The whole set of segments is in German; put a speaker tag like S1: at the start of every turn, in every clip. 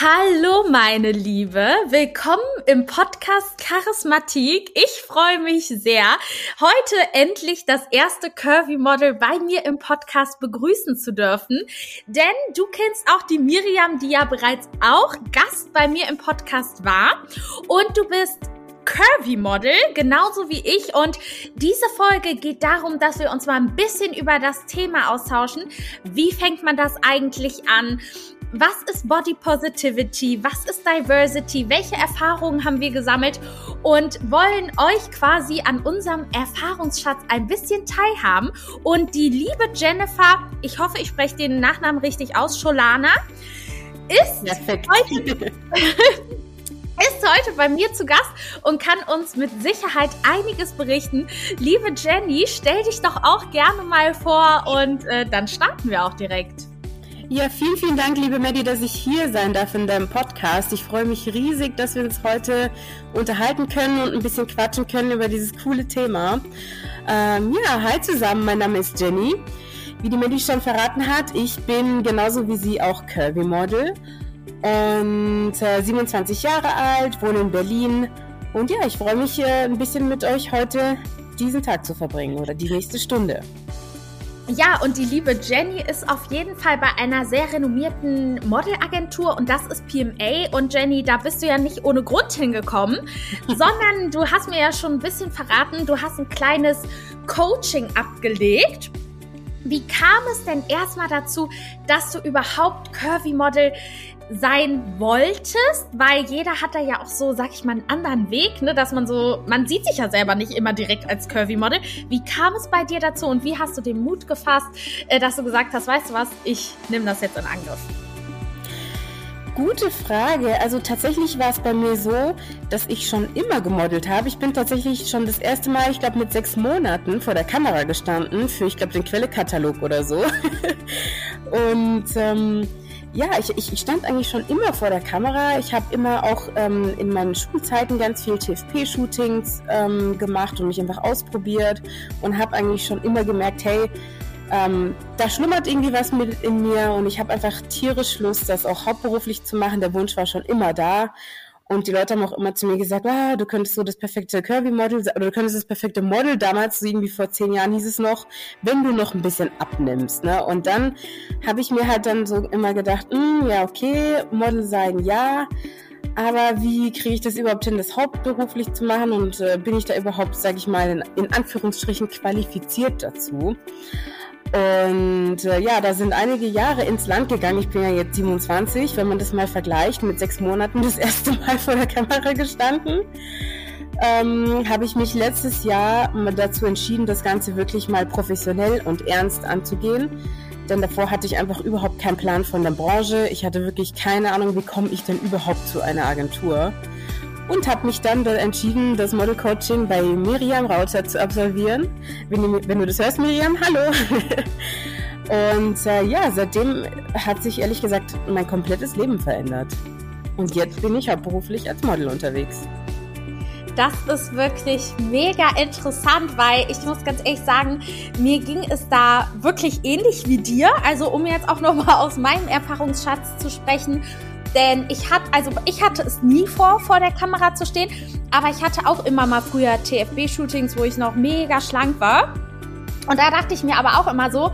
S1: Hallo meine Liebe, willkommen im Podcast Charismatik. Ich freue mich sehr, heute endlich das erste Curvy Model bei mir im Podcast begrüßen zu dürfen. Denn du kennst auch die Miriam, die ja bereits auch Gast bei mir im Podcast war. Und du bist Curvy Model, genauso wie ich. Und diese Folge geht darum, dass wir uns mal ein bisschen über das Thema austauschen. Wie fängt man das eigentlich an? Was ist Body Positivity, was ist Diversity, welche Erfahrungen haben wir gesammelt und wollen euch quasi an unserem Erfahrungsschatz ein bisschen teilhaben. Und die liebe Jennifer, ich hoffe, ich spreche den Nachnamen richtig aus, Scholana, ist heute, ist heute bei mir zu Gast und kann uns mit Sicherheit einiges berichten. Liebe Jenny, stell dich doch auch gerne mal vor und äh, dann starten wir auch direkt.
S2: Ja, vielen, vielen Dank, liebe Maddie, dass ich hier sein darf in deinem Podcast. Ich freue mich riesig, dass wir uns heute unterhalten können und ein bisschen quatschen können über dieses coole Thema. Ähm, ja, hi zusammen, mein Name ist Jenny. Wie die Maddie schon verraten hat, ich bin genauso wie sie auch Curvy-Model und äh, 27 Jahre alt, wohne in Berlin. Und ja, ich freue mich, äh, ein bisschen mit euch heute diesen Tag zu verbringen oder die nächste Stunde.
S1: Ja, und die liebe Jenny ist auf jeden Fall bei einer sehr renommierten Modelagentur und das ist PMA. Und Jenny, da bist du ja nicht ohne Grund hingekommen, sondern du hast mir ja schon ein bisschen verraten, du hast ein kleines Coaching abgelegt. Wie kam es denn erstmal dazu, dass du überhaupt Curvy Model sein wolltest, weil jeder hat da ja auch so, sag ich mal, einen anderen Weg, ne, dass man so, man sieht sich ja selber nicht immer direkt als Curvy Model. Wie kam es bei dir dazu und wie hast du den Mut gefasst, äh, dass du gesagt hast, weißt du was, ich nehme das jetzt in Angriff?
S2: Gute Frage. Also tatsächlich war es bei mir so, dass ich schon immer gemodelt habe. Ich bin tatsächlich schon das erste Mal, ich glaube mit sechs Monaten vor der Kamera gestanden für, ich glaube, den Quellekatalog oder so. Und ähm, ja, ich, ich stand eigentlich schon immer vor der Kamera. Ich habe immer auch ähm, in meinen Schulzeiten ganz viel TFP-Shootings ähm, gemacht und mich einfach ausprobiert und habe eigentlich schon immer gemerkt, hey, ähm, da schlummert irgendwie was mit in mir und ich habe einfach tierisch Lust, das auch hauptberuflich zu machen. Der Wunsch war schon immer da. Und die Leute haben auch immer zu mir gesagt, ah, du könntest so das perfekte Curvy-Model oder du könntest das perfekte Model, damals so irgendwie vor zehn Jahren hieß es noch, wenn du noch ein bisschen abnimmst. Ne? Und dann habe ich mir halt dann so immer gedacht, hm, ja, okay, Model sein, ja, aber wie kriege ich das überhaupt hin, das hauptberuflich zu machen und äh, bin ich da überhaupt, sage ich mal, in, in Anführungsstrichen qualifiziert dazu? Und äh, ja, da sind einige Jahre ins Land gegangen. Ich bin ja jetzt 27, wenn man das mal vergleicht, mit sechs Monaten das erste Mal vor der Kamera gestanden. Ähm, habe ich mich letztes Jahr dazu entschieden, das Ganze wirklich mal professionell und ernst anzugehen. Denn davor hatte ich einfach überhaupt keinen Plan von der Branche. Ich hatte wirklich keine Ahnung, wie komme ich denn überhaupt zu einer Agentur und habe mich dann entschieden, das Model Coaching bei Miriam Rauter zu absolvieren. Wenn du, wenn du das hörst, Miriam, hallo! und äh, ja, seitdem hat sich ehrlich gesagt mein komplettes Leben verändert. Und jetzt bin ich hauptberuflich als Model unterwegs.
S1: Das ist wirklich mega interessant, weil ich muss ganz ehrlich sagen, mir ging es da wirklich ähnlich wie dir. Also um jetzt auch nochmal aus meinem Erfahrungsschatz zu sprechen, denn ich hatte, also ich hatte es nie vor, vor der Kamera zu stehen, aber ich hatte auch immer mal früher TFB-Shootings, wo ich noch mega schlank war. Und da dachte ich mir aber auch immer so,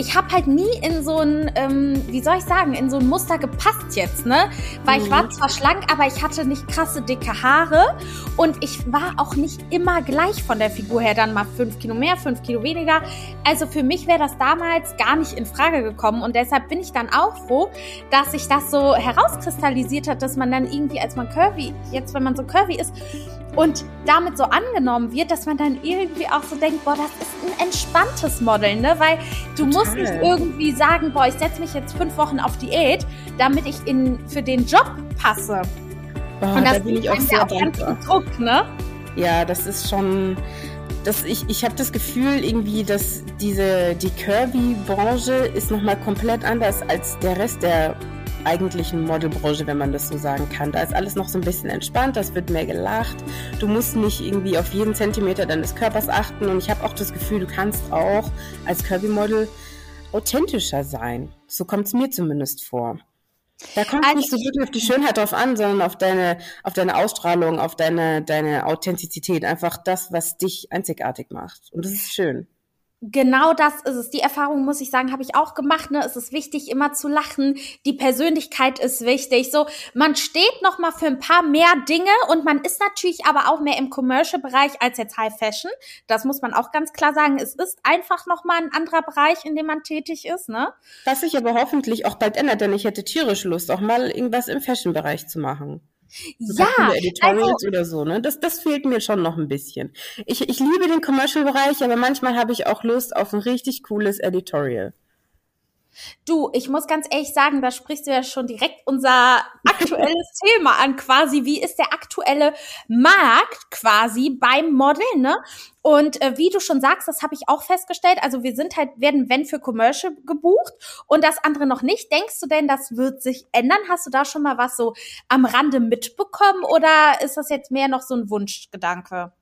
S1: ich habe halt nie in so ein, ähm, wie soll ich sagen, in so ein Muster gepasst jetzt, ne? Weil mhm. ich war zwar schlank, aber ich hatte nicht krasse dicke Haare und ich war auch nicht immer gleich von der Figur her, dann mal fünf Kilo mehr, fünf Kilo weniger. Also für mich wäre das damals gar nicht in Frage gekommen und deshalb bin ich dann auch froh, dass sich das so herauskristallisiert hat, dass man dann irgendwie, als man curvy, jetzt wenn man so curvy ist, und damit so angenommen wird, dass man dann irgendwie auch so denkt, boah, das ist ein entspanntes Model, ne? Weil du Total. musst nicht irgendwie sagen, boah, ich setze mich jetzt fünf Wochen auf Diät, damit ich in, für den Job passe.
S2: Oh, und das da bin ich auch sehr dankbar. Druck, ne? Ja, das ist schon. Das, ich ich habe das Gefühl irgendwie, dass diese die Kirby-Branche ist nochmal komplett anders als der Rest der eigentlichen Modelbranche, wenn man das so sagen kann. Da ist alles noch so ein bisschen entspannt, das wird mehr gelacht. Du musst nicht irgendwie auf jeden Zentimeter deines Körpers achten und ich habe auch das Gefühl, du kannst auch als Kirby-Model authentischer sein. So kommt es mir zumindest vor. Da kommt also, nicht so wirklich auf die Schönheit drauf an, sondern auf deine, auf deine Ausstrahlung, auf deine, deine Authentizität. Einfach das, was dich einzigartig macht. Und das ist schön
S1: genau das ist es. Die Erfahrung, muss ich sagen, habe ich auch gemacht. Ne? Es ist wichtig, immer zu lachen. Die Persönlichkeit ist wichtig. So, man steht noch mal für ein paar mehr Dinge und man ist natürlich aber auch mehr im Commercial-Bereich als jetzt High Fashion. Das muss man auch ganz klar sagen. Es ist einfach noch mal ein anderer Bereich, in dem man tätig ist. Ne?
S2: Was sich aber hoffentlich auch bald ändert, denn ich hätte tierisch Lust, auch mal irgendwas im Fashion-Bereich zu machen.
S1: Ja,
S2: Editorials also, oder so, ne? Das, das fehlt mir schon noch ein bisschen. Ich, ich liebe den Commercial-Bereich, aber manchmal habe ich auch Lust auf ein richtig cooles Editorial.
S1: Du, ich muss ganz ehrlich sagen, da sprichst du ja schon direkt unser aktuelles Thema an, quasi. Wie ist der aktuelle Markt quasi beim Model, ne? Und äh, wie du schon sagst, das habe ich auch festgestellt. Also wir sind halt, werden, wenn für Commercial gebucht und das andere noch nicht. Denkst du denn, das wird sich ändern? Hast du da schon mal was so am Rande mitbekommen oder ist das jetzt mehr noch so ein Wunschgedanke?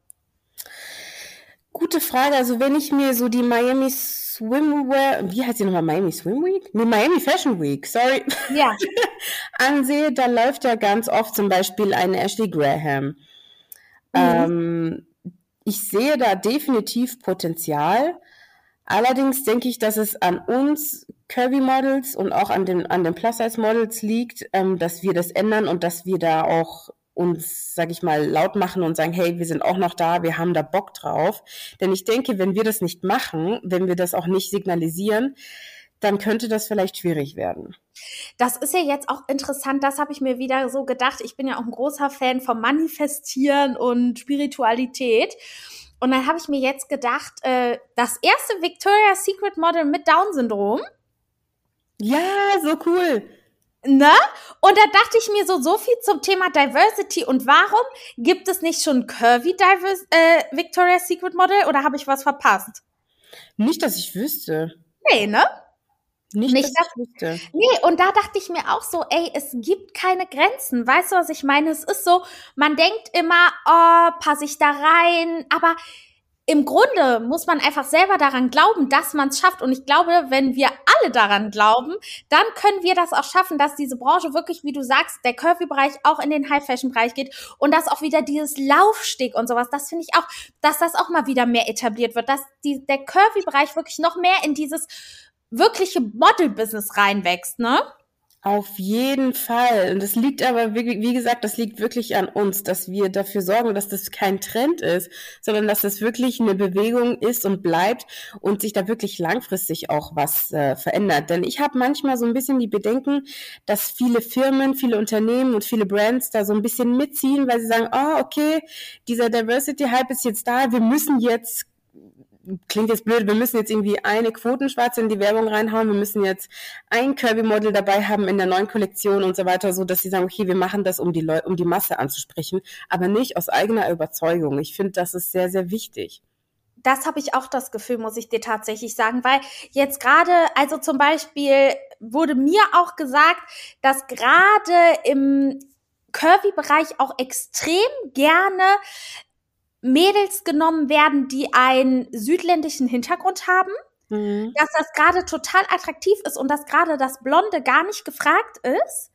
S2: Gute Frage. Also wenn ich mir so die Miami Swimwear, wie heißt die nochmal? Miami Swim Week? Nee, Miami Fashion Week, sorry.
S1: Ja.
S2: ansehe, da läuft ja ganz oft zum Beispiel eine Ashley Graham. Mhm. Ähm, ich sehe da definitiv Potenzial. Allerdings denke ich, dass es an uns Curvy Models und auch an den, an den Plus-Size Models liegt, ähm, dass wir das ändern und dass wir da auch uns, sag ich mal, laut machen und sagen, hey, wir sind auch noch da, wir haben da Bock drauf. Denn ich denke, wenn wir das nicht machen, wenn wir das auch nicht signalisieren, dann könnte das vielleicht schwierig werden.
S1: Das ist ja jetzt auch interessant, das habe ich mir wieder so gedacht. Ich bin ja auch ein großer Fan vom Manifestieren und Spiritualität. Und dann habe ich mir jetzt gedacht, äh, das erste Victoria's Secret Model mit Down-Syndrom.
S2: Ja, so cool.
S1: Ne? Und da dachte ich mir so, so viel zum Thema Diversity und warum gibt es nicht schon Curvy Divers äh, Victoria's Secret Model oder habe ich was verpasst?
S2: Nicht, dass ich wüsste.
S1: Nee, ne?
S2: Nicht, nicht dass ich wüsste.
S1: Nee, und da dachte ich mir auch so, ey, es gibt keine Grenzen. Weißt du, was ich meine? Es ist so, man denkt immer, oh, passe ich da rein, aber im Grunde muss man einfach selber daran glauben, dass man es schafft. Und ich glaube, wenn wir alle daran glauben, dann können wir das auch schaffen, dass diese Branche wirklich, wie du sagst, der Curvy-Bereich auch in den High-Fashion-Bereich geht und dass auch wieder dieses Laufsteg und sowas, das finde ich auch, dass das auch mal wieder mehr etabliert wird, dass die, der Curvy-Bereich wirklich noch mehr in dieses wirkliche Model-Business reinwächst, ne?
S2: Auf jeden Fall. Und das liegt aber, wie, gesagt, das liegt wirklich an uns, dass wir dafür sorgen, dass das kein Trend ist, sondern dass das wirklich eine Bewegung ist und bleibt und sich da wirklich langfristig auch was äh, verändert. Denn ich habe manchmal so ein bisschen die Bedenken, dass viele Firmen, viele Unternehmen und viele Brands da so ein bisschen mitziehen, weil sie sagen, oh, okay, dieser Diversity-Hype ist jetzt da, wir müssen jetzt klingt jetzt blöd, wir müssen jetzt irgendwie eine Quotenschwarze in die Werbung reinhauen, wir müssen jetzt ein Kirby-Model dabei haben in der neuen Kollektion und so weiter, so dass sie sagen, okay, wir machen das, um die Leute, um die Masse anzusprechen, aber nicht aus eigener Überzeugung. Ich finde, das ist sehr, sehr wichtig
S1: das habe ich auch das Gefühl, muss ich dir tatsächlich sagen, weil jetzt gerade, also zum Beispiel wurde mir auch gesagt, dass gerade im Curvy-Bereich auch extrem gerne Mädels genommen werden, die einen südländischen Hintergrund haben. Mhm. Dass das gerade total attraktiv ist und dass gerade das Blonde gar nicht gefragt ist.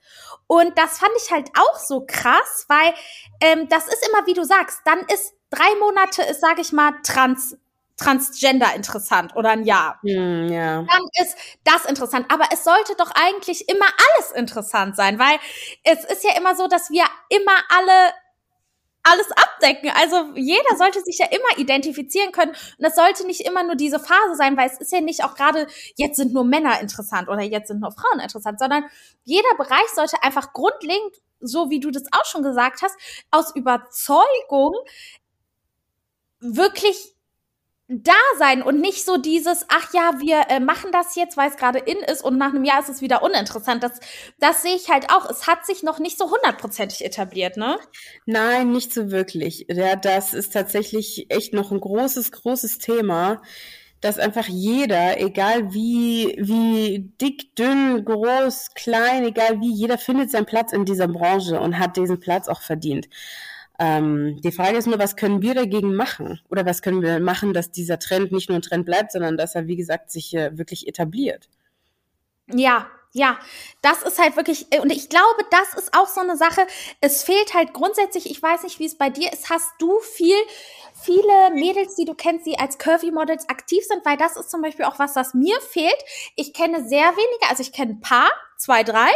S1: Und das fand ich halt auch so krass, weil ähm, das ist immer, wie du sagst, dann ist drei Monate ist, sage ich mal, trans Transgender interessant oder ein Jahr.
S2: Mm, ja.
S1: Dann ist das interessant. Aber es sollte doch eigentlich immer alles interessant sein, weil es ist ja immer so, dass wir immer alle alles abdecken. Also jeder sollte sich ja immer identifizieren können. Und das sollte nicht immer nur diese Phase sein, weil es ist ja nicht auch gerade, jetzt sind nur Männer interessant oder jetzt sind nur Frauen interessant, sondern jeder Bereich sollte einfach grundlegend, so wie du das auch schon gesagt hast, aus Überzeugung wirklich da sein und nicht so dieses, ach ja, wir äh, machen das jetzt, weil es gerade in ist und nach einem Jahr ist es wieder uninteressant. Das, das sehe ich halt auch. Es hat sich noch nicht so hundertprozentig etabliert, ne?
S2: Nein, nicht so wirklich. Ja, das ist tatsächlich echt noch ein großes, großes Thema, dass einfach jeder, egal wie, wie dick, dünn, groß, klein, egal wie, jeder findet seinen Platz in dieser Branche und hat diesen Platz auch verdient. Ähm, die Frage ist nur, was können wir dagegen machen? Oder was können wir machen, dass dieser Trend nicht nur ein Trend bleibt, sondern dass er, wie gesagt, sich äh, wirklich etabliert?
S1: Ja, ja, das ist halt wirklich, und ich glaube, das ist auch so eine Sache. Es fehlt halt grundsätzlich, ich weiß nicht, wie es bei dir ist, hast du viel viele Mädels, die du kennst, die als Curvy-Models aktiv sind, weil das ist zum Beispiel auch was, was mir fehlt. Ich kenne sehr wenige, also ich kenne ein paar, zwei, drei,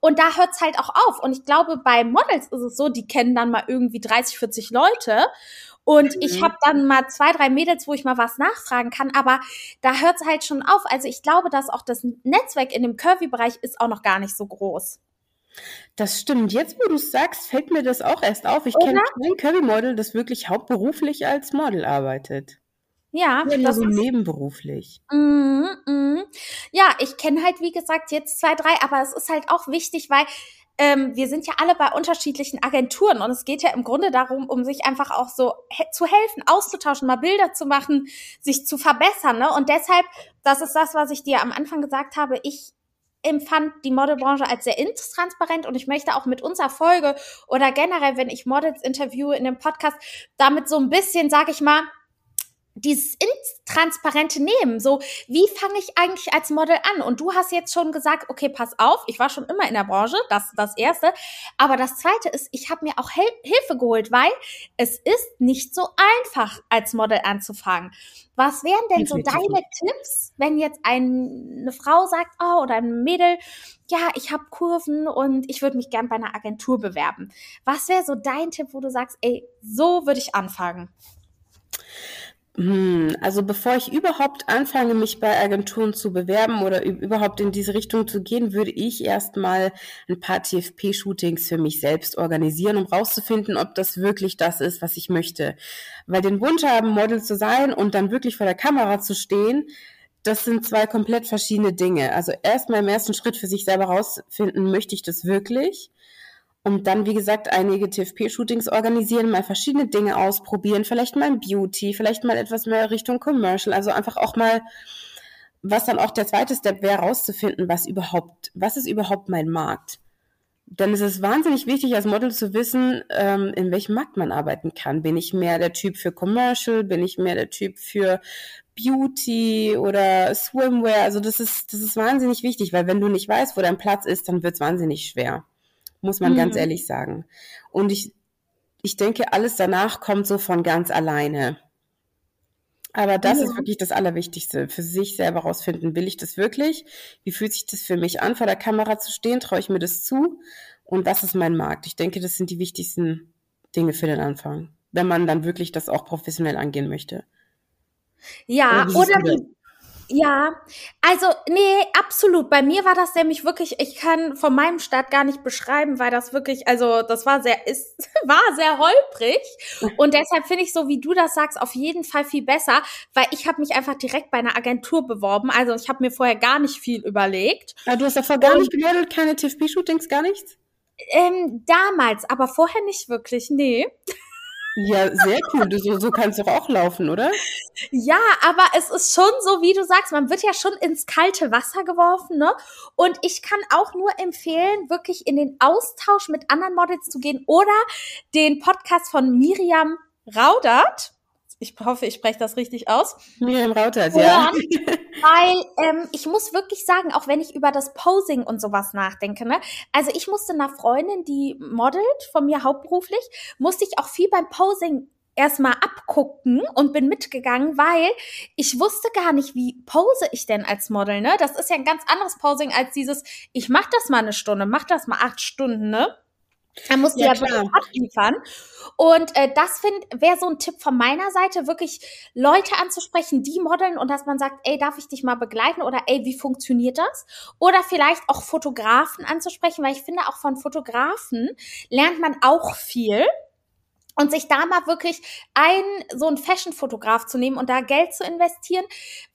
S1: und da hört's halt auch auf. Und ich glaube, bei Models ist es so, die kennen dann mal irgendwie 30, 40 Leute. Und mhm. ich habe dann mal zwei, drei Mädels, wo ich mal was nachfragen kann, aber da hört's halt schon auf. Also ich glaube, dass auch das Netzwerk in dem Curvy-Bereich ist auch noch gar nicht so groß.
S2: Das stimmt. Jetzt, wo du es sagst, fällt mir das auch erst auf. Ich kenne kein Curry-Model, das wirklich hauptberuflich als Model arbeitet.
S1: Ja,
S2: ja das so ist nebenberuflich.
S1: Mm, mm. Ja, ich kenne halt, wie gesagt, jetzt zwei, drei, aber es ist halt auch wichtig, weil ähm, wir sind ja alle bei unterschiedlichen Agenturen und es geht ja im Grunde darum, um sich einfach auch so he zu helfen, auszutauschen, mal Bilder zu machen, sich zu verbessern. Ne? Und deshalb, das ist das, was ich dir am Anfang gesagt habe, ich empfand die Modelbranche als sehr intransparent und ich möchte auch mit unserer Folge oder generell, wenn ich Models interviewe in dem Podcast, damit so ein bisschen, sag ich mal, dieses Intransparente nehmen. So, wie fange ich eigentlich als Model an? Und du hast jetzt schon gesagt, okay, pass auf, ich war schon immer in der Branche, das ist das Erste. Aber das Zweite ist, ich habe mir auch Hel Hilfe geholt, weil es ist nicht so einfach, als Model anzufangen. Was wären denn so deine Tipps, wenn jetzt ein, eine Frau sagt, oh, oder ein Mädel, ja, ich habe Kurven und ich würde mich gern bei einer Agentur bewerben. Was wäre so dein Tipp, wo du sagst, ey, so würde ich anfangen?
S2: Hm, also bevor ich überhaupt anfange, mich bei Agenturen zu bewerben oder überhaupt in diese Richtung zu gehen, würde ich erstmal ein paar TFP-Shootings für mich selbst organisieren, um rauszufinden, ob das wirklich das ist, was ich möchte. Weil den Wunsch haben, Model zu sein und dann wirklich vor der Kamera zu stehen, das sind zwei komplett verschiedene Dinge. Also erstmal im ersten Schritt für sich selber rausfinden, möchte ich das wirklich? Und dann, wie gesagt, einige TFP-Shootings organisieren, mal verschiedene Dinge ausprobieren, vielleicht mal ein Beauty, vielleicht mal etwas mehr Richtung Commercial, also einfach auch mal, was dann auch der zweite Step wäre, rauszufinden, was überhaupt, was ist überhaupt mein Markt? Dann ist es wahnsinnig wichtig, als Model zu wissen, ähm, in welchem Markt man arbeiten kann. Bin ich mehr der Typ für Commercial? Bin ich mehr der Typ für Beauty oder Swimwear? Also das ist, das ist wahnsinnig wichtig, weil wenn du nicht weißt, wo dein Platz ist, dann wird es wahnsinnig schwer muss man mhm. ganz ehrlich sagen. Und ich, ich denke, alles danach kommt so von ganz alleine. Aber das ja. ist wirklich das Allerwichtigste. Für sich selber rausfinden, will ich das wirklich? Wie fühlt sich das für mich an, vor der Kamera zu stehen? Traue ich mir das zu? Und was ist mein Markt? Ich denke, das sind die wichtigsten Dinge für den Anfang, wenn man dann wirklich das auch professionell angehen möchte.
S1: Ja, oder, oder wie, ja, also nee, absolut. Bei mir war das nämlich wirklich, ich kann von meinem Start gar nicht beschreiben, weil das wirklich, also das war sehr, ist, war sehr holprig. Und deshalb finde ich so, wie du das sagst, auf jeden Fall viel besser, weil ich habe mich einfach direkt bei einer Agentur beworben. Also ich habe mir vorher gar nicht viel überlegt.
S2: Aber du hast davor gar nicht gemodelt, keine TFP-Shootings, gar nichts?
S1: Ähm, damals, aber vorher nicht wirklich, nee.
S2: Ja, sehr cool. So, so kannst du auch laufen, oder?
S1: Ja, aber es ist schon so, wie du sagst, man wird ja schon ins kalte Wasser geworfen, ne? Und ich kann auch nur empfehlen, wirklich in den Austausch mit anderen Models zu gehen oder den Podcast von Miriam Raudert ich hoffe, ich spreche das richtig aus.
S2: Miriam Rautert, ja.
S1: Weil ähm, ich muss wirklich sagen, auch wenn ich über das Posing und sowas nachdenke, ne, also ich musste einer Freundin, die modelt von mir hauptberuflich, musste ich auch viel beim Posing erstmal abgucken und bin mitgegangen, weil ich wusste gar nicht, wie pose ich denn als Model, ne? Das ist ja ein ganz anderes Posing als dieses, ich mach das mal eine Stunde, mach das mal acht Stunden, ne? Er muss ja, ja wirklich abliefern. Und äh, das wäre so ein Tipp von meiner Seite, wirklich Leute anzusprechen, die modeln und dass man sagt, ey, darf ich dich mal begleiten oder ey, wie funktioniert das? Oder vielleicht auch Fotografen anzusprechen, weil ich finde, auch von Fotografen lernt man auch viel und sich da mal wirklich ein so ein Fashion-Fotograf zu nehmen und da Geld zu investieren,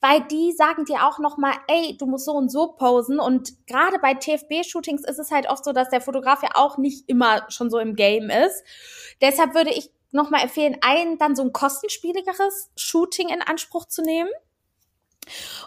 S1: weil die sagen dir auch noch mal, ey, du musst so und so posen und gerade bei TFB-Shootings ist es halt oft so, dass der Fotograf ja auch nicht immer schon so im Game ist. Deshalb würde ich noch mal empfehlen, ein dann so ein kostenspieligeres Shooting in Anspruch zu nehmen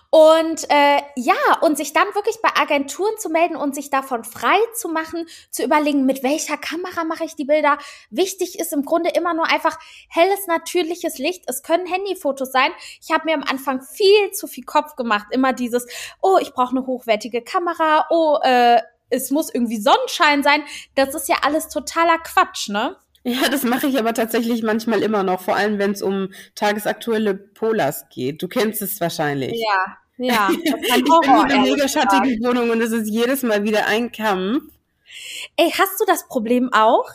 S1: und äh, ja, und sich dann wirklich bei Agenturen zu melden und sich davon frei zu machen, zu überlegen, mit welcher Kamera mache ich die Bilder. Wichtig ist im Grunde immer nur einfach helles, natürliches Licht. Es können Handyfotos sein. Ich habe mir am Anfang viel zu viel Kopf gemacht. Immer dieses, oh, ich brauche eine hochwertige Kamera, oh, äh, es muss irgendwie Sonnenschein sein. Das ist ja alles totaler Quatsch, ne?
S2: Ja, das mache ich aber tatsächlich manchmal immer noch, vor allem wenn es um tagesaktuelle Polars geht. Du kennst es wahrscheinlich.
S1: Ja, ja.
S2: ich bin in einer mega schattigen Wohnung und es ist jedes Mal wieder ein Kampf.
S1: Ey, hast du das Problem auch?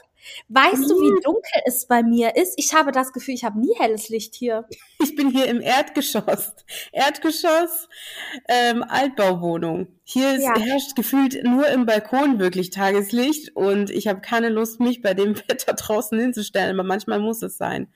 S1: Weißt du, wie dunkel es bei mir ist? Ich habe das Gefühl, ich habe nie helles Licht hier.
S2: Ich bin hier im Erdgeschoss. Erdgeschoss, ähm, Altbauwohnung. Hier ist, ja. herrscht gefühlt nur im Balkon wirklich Tageslicht und ich habe keine Lust, mich bei dem Wetter draußen hinzustellen, aber manchmal muss es sein.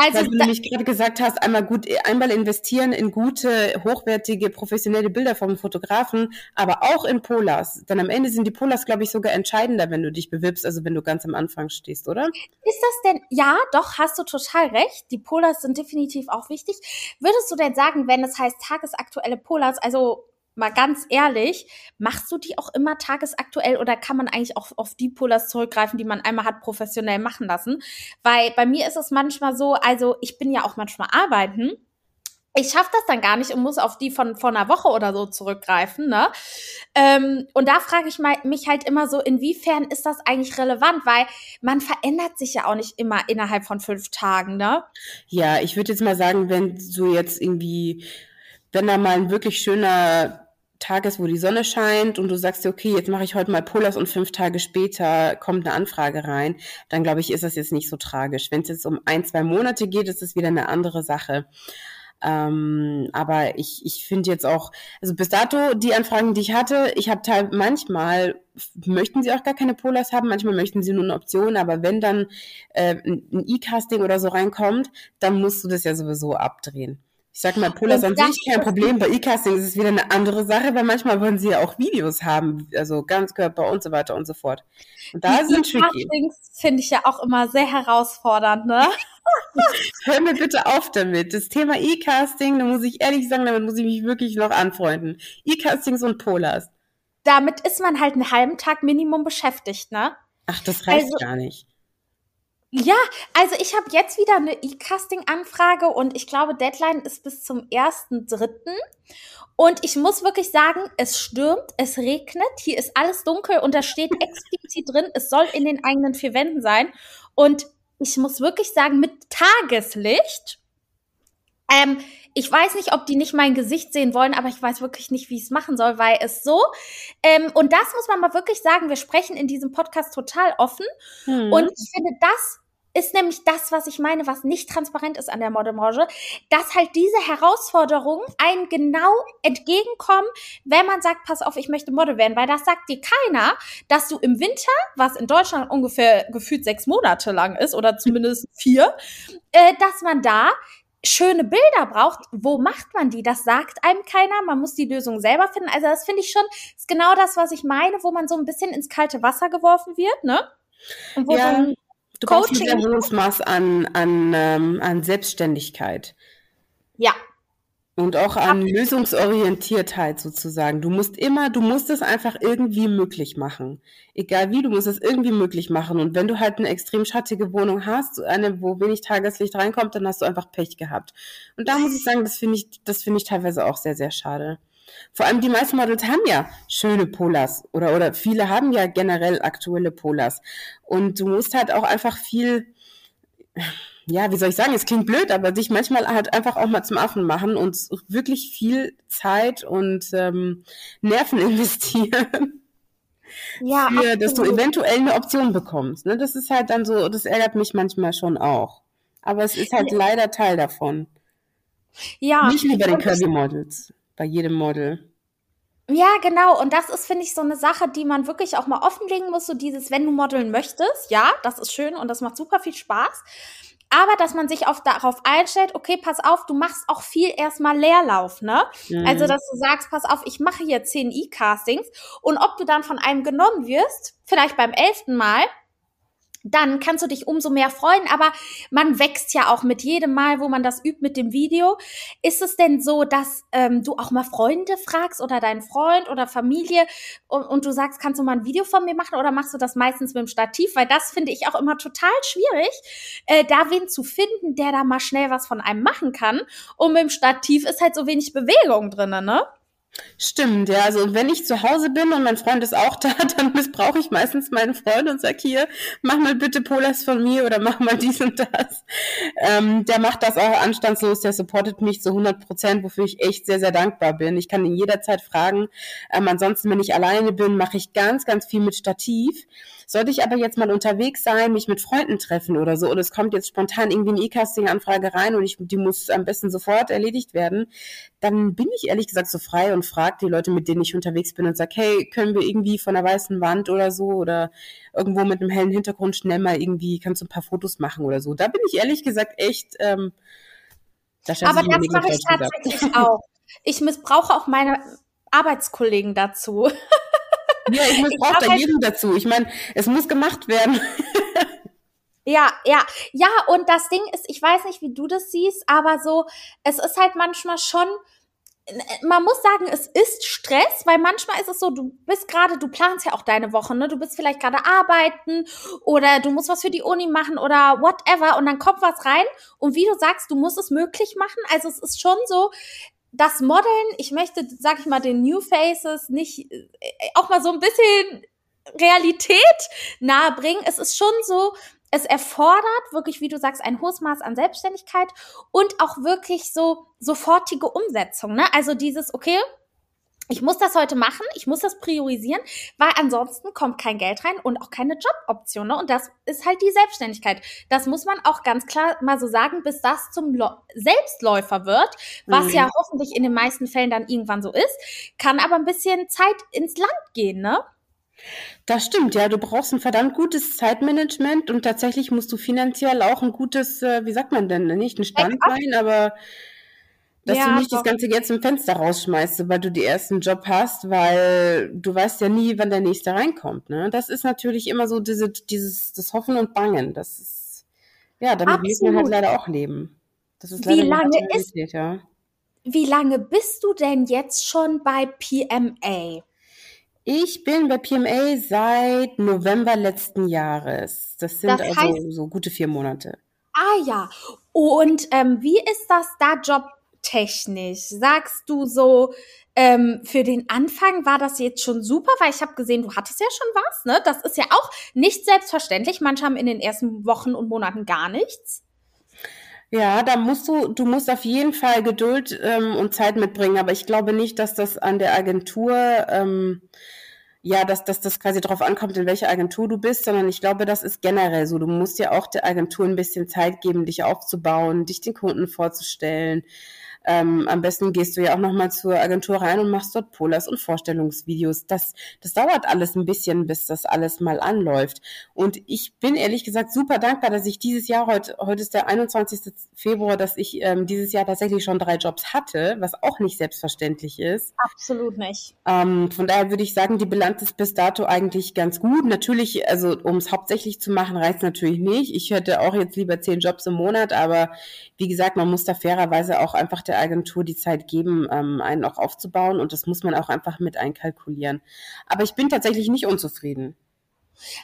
S2: Also, Weil du nämlich gerade gesagt hast, einmal gut, einmal investieren in gute, hochwertige, professionelle Bilder vom Fotografen, aber auch in Polars. Dann am Ende sind die Polars, glaube ich, sogar entscheidender, wenn du dich bewirbst, also wenn du ganz am Anfang stehst, oder?
S1: Ist das denn, ja, doch, hast du total recht. Die Polars sind definitiv auch wichtig. Würdest du denn sagen, wenn es heißt tagesaktuelle Polars, also mal ganz ehrlich, machst du die auch immer tagesaktuell oder kann man eigentlich auch auf die Pullers zurückgreifen, die man einmal hat professionell machen lassen? Weil bei mir ist es manchmal so, also ich bin ja auch manchmal arbeiten. Ich schaffe das dann gar nicht und muss auf die von vor einer Woche oder so zurückgreifen, ne? Ähm, und da frage ich mal, mich halt immer so, inwiefern ist das eigentlich relevant? Weil man verändert sich ja auch nicht immer innerhalb von fünf Tagen, ne?
S2: Ja, ich würde jetzt mal sagen, wenn du jetzt irgendwie wenn da mal ein wirklich schöner Tag ist, wo die Sonne scheint und du sagst dir, okay, jetzt mache ich heute mal Pullers und fünf Tage später kommt eine Anfrage rein, dann glaube ich, ist das jetzt nicht so tragisch. Wenn es jetzt um ein, zwei Monate geht, ist es wieder eine andere Sache. Ähm, aber ich, ich finde jetzt auch, also bis dato die Anfragen, die ich hatte, ich habe manchmal möchten sie auch gar keine Polars haben, manchmal möchten sie nur eine Option, aber wenn dann äh, ein E-Casting oder so reinkommt, dann musst du das ja sowieso abdrehen. Ich sag mal, Pullers an sich kein Problem. Bei E-Casting ist es wieder eine andere Sache, weil manchmal wollen sie ja auch Videos haben, also Ganzkörper und so weiter und so fort. Und da
S1: die sind tricky. finde ich ja auch immer sehr herausfordernd, ne?
S2: Hör mir bitte auf damit. Das Thema E-Casting, da muss ich ehrlich sagen, damit muss ich mich wirklich noch anfreunden. E-Castings und Polars.
S1: Damit ist man halt einen halben Tag Minimum beschäftigt, ne?
S2: Ach, das reicht also, gar nicht.
S1: Ja, also ich habe jetzt wieder eine E-Casting-Anfrage und ich glaube, Deadline ist bis zum 1.3. Und ich muss wirklich sagen, es stürmt, es regnet, hier ist alles dunkel und da steht explizit drin, es soll in den eigenen vier Wänden sein. Und ich muss wirklich sagen, mit Tageslicht, ähm, ich weiß nicht, ob die nicht mein Gesicht sehen wollen, aber ich weiß wirklich nicht, wie ich es machen soll, weil es so, ähm, und das muss man mal wirklich sagen, wir sprechen in diesem Podcast total offen. Hm. Und ich finde, das ist nämlich das, was ich meine, was nicht transparent ist an der Modelbranche, dass halt diese Herausforderungen einem genau entgegenkommen, wenn man sagt, pass auf, ich möchte Model werden, weil das sagt dir keiner, dass du im Winter, was in Deutschland ungefähr gefühlt sechs Monate lang ist oder zumindest vier, äh, dass man da schöne Bilder braucht, wo macht man die? Das sagt einem keiner. Man muss die Lösung selber finden. Also das finde ich schon, ist genau das, was ich meine, wo man so ein bisschen ins kalte Wasser geworfen wird, ne?
S2: Und wo ja. so Du Coaching. brauchst ein Maß an, an, ähm, an Selbstständigkeit.
S1: Ja.
S2: Und auch an ja. Lösungsorientiertheit sozusagen. Du musst immer, du musst es einfach irgendwie möglich machen. Egal wie, du musst es irgendwie möglich machen. Und wenn du halt eine extrem schattige Wohnung hast, eine, wo wenig Tageslicht reinkommt, dann hast du einfach Pech gehabt. Und da muss ich sagen, das finde ich, das finde ich teilweise auch sehr, sehr schade. Vor allem die meisten Models haben ja schöne Polars oder, oder viele haben ja generell aktuelle Polars. Und du musst halt auch einfach viel, ja, wie soll ich sagen, es klingt blöd, aber dich manchmal halt einfach auch mal zum Affen machen und wirklich viel Zeit und ähm, Nerven investieren. ja, für, dass du eventuell eine Option bekommst. Ne? Das ist halt dann so, das ärgert mich manchmal schon auch. Aber es ist halt leider Teil davon. Ja. Nicht nur bei den Kirby Models, bei jedem Model.
S1: Ja, genau. Und das ist, finde ich, so eine Sache, die man wirklich auch mal offenlegen muss. So dieses, wenn du modeln möchtest, ja, das ist schön und das macht super viel Spaß. Aber dass man sich auf, darauf einstellt, okay, pass auf, du machst auch viel erstmal Leerlauf, ne? Mhm. Also, dass du sagst, pass auf, ich mache hier 10 E-Castings und ob du dann von einem genommen wirst, vielleicht beim elften Mal, dann kannst du dich umso mehr freuen. Aber man wächst ja auch mit jedem Mal, wo man das übt mit dem Video. Ist es denn so, dass ähm, du auch mal Freunde fragst oder deinen Freund oder Familie und, und, du sagst, kannst du mal ein Video von mir machen oder machst du das meistens mit dem Stativ? Weil das finde ich auch immer total schwierig, äh, da wen zu finden, der da mal schnell was von einem machen kann. Und mit dem Stativ ist halt so wenig Bewegung drinne, ne?
S2: Stimmt, ja. Also wenn ich zu Hause bin und mein Freund ist auch da, dann missbrauche ich meistens meinen Freund und sag hier, mach mal bitte Polas von mir oder mach mal dies und das. Ähm, der macht das auch anstandslos, der supportet mich zu 100 Prozent, wofür ich echt sehr, sehr dankbar bin. Ich kann ihn jederzeit fragen. Ähm, ansonsten, wenn ich alleine bin, mache ich ganz, ganz viel mit Stativ. Sollte ich aber jetzt mal unterwegs sein, mich mit Freunden treffen oder so, und es kommt jetzt spontan irgendwie eine E-Casting-Anfrage rein und ich, die muss am besten sofort erledigt werden, dann bin ich ehrlich gesagt so frei und frage die Leute, mit denen ich unterwegs bin und sage, hey, können wir irgendwie von der weißen Wand oder so oder irgendwo mit einem hellen Hintergrund schnell mal irgendwie, kannst du ein paar Fotos machen oder so. Da bin ich ehrlich gesagt echt. Ähm,
S1: da Aber das mache ich tatsächlich auch. Ich missbrauche auch meine Arbeitskollegen dazu.
S2: Ja, ich muss auch da jedem dazu. Ich meine, es muss gemacht werden.
S1: Ja, ja, ja, und das Ding ist, ich weiß nicht, wie du das siehst, aber so, es ist halt manchmal schon, man muss sagen, es ist Stress, weil manchmal ist es so, du bist gerade, du planst ja auch deine Woche, ne? Du bist vielleicht gerade arbeiten oder du musst was für die Uni machen oder whatever und dann kommt was rein und wie du sagst, du musst es möglich machen. Also es ist schon so, das Modeln, ich möchte, sag ich mal, den New Faces nicht äh, auch mal so ein bisschen Realität nahebringen. Es ist schon so, es erfordert wirklich, wie du sagst, ein hohes Maß an Selbstständigkeit und auch wirklich so sofortige Umsetzung. Ne? Also dieses, okay, ich muss das heute machen, ich muss das priorisieren, weil ansonsten kommt kein Geld rein und auch keine Joboption. Ne? Und das ist halt die Selbstständigkeit. Das muss man auch ganz klar mal so sagen, bis das zum Lo Selbstläufer wird, was mhm. ja hoffentlich in den meisten Fällen dann irgendwann so ist, kann aber ein bisschen Zeit ins Land gehen, ne?
S2: Das stimmt, ja. Du brauchst ein verdammt gutes Zeitmanagement und tatsächlich musst du finanziell auch ein gutes, äh, wie sagt man denn, nicht ein Standbein, aber dass ja, du nicht doch. das ganze Geld zum Fenster rausschmeißt, sobald du die ersten Job hast, weil du weißt ja nie, wann der nächste reinkommt. Ne? Das ist natürlich immer so diese, dieses das Hoffen und Bangen. Das ist ja, damit muss man halt leider auch leben. Das
S1: ist leider wie lange ist, ja. Wie lange bist du denn jetzt schon bei PMA?
S2: Ich bin bei PMA seit November letzten Jahres. Das sind das also heißt, also so gute vier Monate.
S1: Ah ja. Und ähm, wie ist das da Job technisch? Sagst du so, ähm, für den Anfang war das jetzt schon super, weil ich habe gesehen, du hattest ja schon was, ne? Das ist ja auch nicht selbstverständlich. Manche haben in den ersten Wochen und Monaten gar nichts.
S2: Ja, da musst du, du musst auf jeden Fall Geduld ähm, und Zeit mitbringen, aber ich glaube nicht, dass das an der Agentur, ähm, ja, dass, dass das quasi darauf ankommt, in welcher Agentur du bist, sondern ich glaube, das ist generell so. Du musst ja auch der Agentur ein bisschen Zeit geben, dich aufzubauen, dich den Kunden vorzustellen. Ähm, am besten gehst du ja auch nochmal zur Agentur rein und machst dort Polars und Vorstellungsvideos. Das, das dauert alles ein bisschen, bis das alles mal anläuft. Und ich bin ehrlich gesagt super dankbar, dass ich dieses Jahr, heute, heute ist der 21. Februar, dass ich ähm, dieses Jahr tatsächlich schon drei Jobs hatte, was auch nicht selbstverständlich ist.
S1: Absolut nicht.
S2: Ähm, von daher würde ich sagen, die Bilanz ist bis dato eigentlich ganz gut. Natürlich, also um es hauptsächlich zu machen, reicht es natürlich nicht. Ich hätte auch jetzt lieber zehn Jobs im Monat, aber wie gesagt, man muss da fairerweise auch einfach der Agentur die Zeit geben, ähm, einen auch aufzubauen und das muss man auch einfach mit einkalkulieren. Aber ich bin tatsächlich nicht unzufrieden.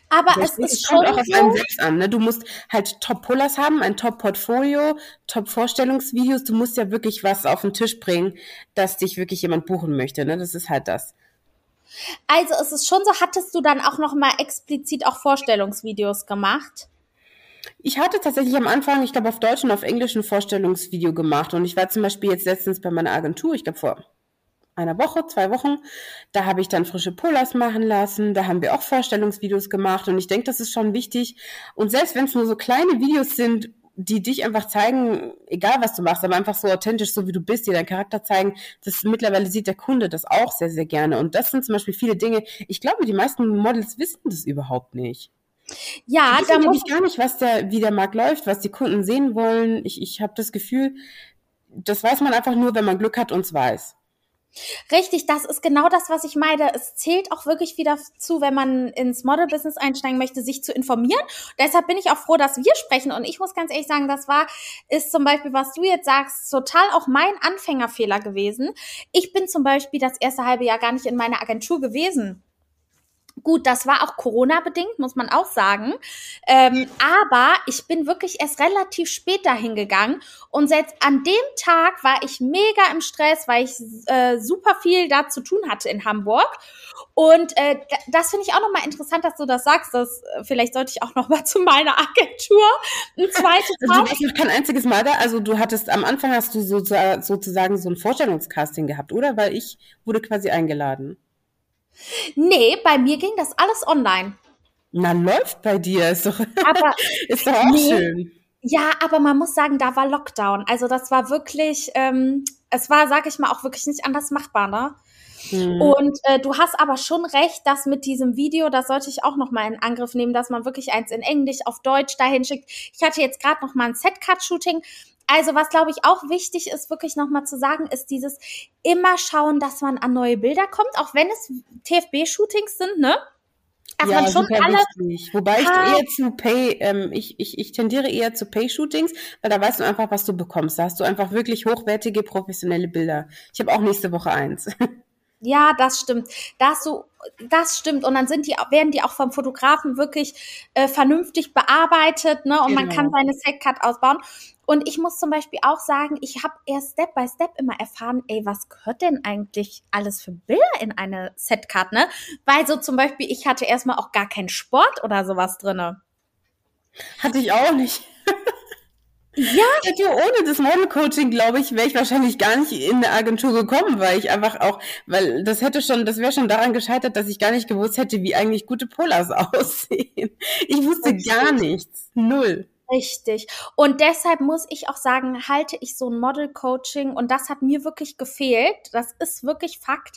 S1: Aber das es ist schon auch
S2: auf einen selbst an. Ne? Du musst halt Top-Pullers haben, ein Top-Portfolio, Top-Vorstellungsvideos. Du musst ja wirklich was auf den Tisch bringen, dass dich wirklich jemand buchen möchte. Ne? Das ist halt das.
S1: Also es ist schon so, hattest du dann auch noch mal explizit auch Vorstellungsvideos gemacht?
S2: Ich hatte tatsächlich am Anfang, ich glaube, auf Deutsch und auf Englisch ein Vorstellungsvideo gemacht. Und ich war zum Beispiel jetzt letztens bei meiner Agentur, ich glaube vor einer Woche, zwei Wochen. Da habe ich dann frische Polars machen lassen. Da haben wir auch Vorstellungsvideos gemacht. Und ich denke, das ist schon wichtig. Und selbst wenn es nur so kleine Videos sind, die dich einfach zeigen, egal was du machst, aber einfach so authentisch, so wie du bist, dir deinen Charakter zeigen, das mittlerweile sieht der Kunde das auch sehr, sehr gerne. Und das sind zum Beispiel viele Dinge, ich glaube, die meisten Models wissen das überhaupt nicht.
S1: Ja,
S2: da muss ich gar nicht, was der, wie der Markt läuft, was die Kunden sehen wollen. Ich, ich habe das Gefühl, das weiß man einfach nur, wenn man Glück hat und es weiß.
S1: Richtig, das ist genau das, was ich meine. Es zählt auch wirklich wieder zu, wenn man ins Model-Business einsteigen möchte, sich zu informieren. Deshalb bin ich auch froh, dass wir sprechen. Und ich muss ganz ehrlich sagen, das war, ist zum Beispiel, was du jetzt sagst, total auch mein Anfängerfehler gewesen. Ich bin zum Beispiel das erste halbe Jahr gar nicht in meiner Agentur gewesen. Gut, das war auch Corona-bedingt, muss man auch sagen. Ähm, aber ich bin wirklich erst relativ spät dahin gegangen. Und selbst an dem Tag war ich mega im Stress, weil ich äh, super viel da zu tun hatte in Hamburg. Und äh, das finde ich auch nochmal interessant, dass du das sagst. Dass, äh, vielleicht sollte ich auch nochmal zu meiner Agentur ein zweites
S2: Mal. Also, du kein einziges Mal da. Also du hattest am Anfang hast du so, sozusagen so ein Vorstellungscasting gehabt, oder? Weil ich wurde quasi eingeladen.
S1: Nee, bei mir ging das alles online.
S2: Na, läuft bei dir. Ist doch, aber, ist doch auch nee, schön.
S1: Ja, aber man muss sagen, da war Lockdown. Also das war wirklich, ähm, es war, sag ich mal, auch wirklich nicht anders machbar, ne? Mhm. Und äh, du hast aber schon recht, dass mit diesem Video, das sollte ich auch noch mal in Angriff nehmen, dass man wirklich eins in Englisch auf Deutsch dahin schickt. Ich hatte jetzt gerade noch mal ein Set-Cut-Shooting also was glaube ich auch wichtig ist, wirklich nochmal zu sagen, ist dieses immer schauen, dass man an neue Bilder kommt, auch wenn es TFB-Shootings sind, ne?
S2: Dass ja, man schon alle wichtig. Wobei ich eher zu Pay, ähm, ich, ich, ich tendiere eher zu Pay-Shootings, weil da weißt du einfach, was du bekommst. Da hast du einfach wirklich hochwertige, professionelle Bilder. Ich habe auch nächste Woche eins.
S1: Ja, das stimmt. Das so, das stimmt. Und dann sind die, werden die auch vom Fotografen wirklich äh, vernünftig bearbeitet, ne? Und genau. man kann seine Setcut ausbauen. Und ich muss zum Beispiel auch sagen, ich habe erst Step by Step immer erfahren, ey, was gehört denn eigentlich alles für Bilder in eine Setcard, ne? Weil so zum Beispiel, ich hatte erstmal auch gar keinen Sport oder sowas drinne.
S2: Hatte ich auch nicht. Ja. Hätte ohne das Model Coaching, glaube ich, wäre ich wahrscheinlich gar nicht in eine Agentur gekommen, weil ich einfach auch, weil das hätte schon, das wäre schon daran gescheitert, dass ich gar nicht gewusst hätte, wie eigentlich gute Polars aussehen. Ich wusste gar nichts. Null.
S1: Richtig. Und deshalb muss ich auch sagen, halte ich so ein Model-Coaching, und das hat mir wirklich gefehlt, das ist wirklich Fakt,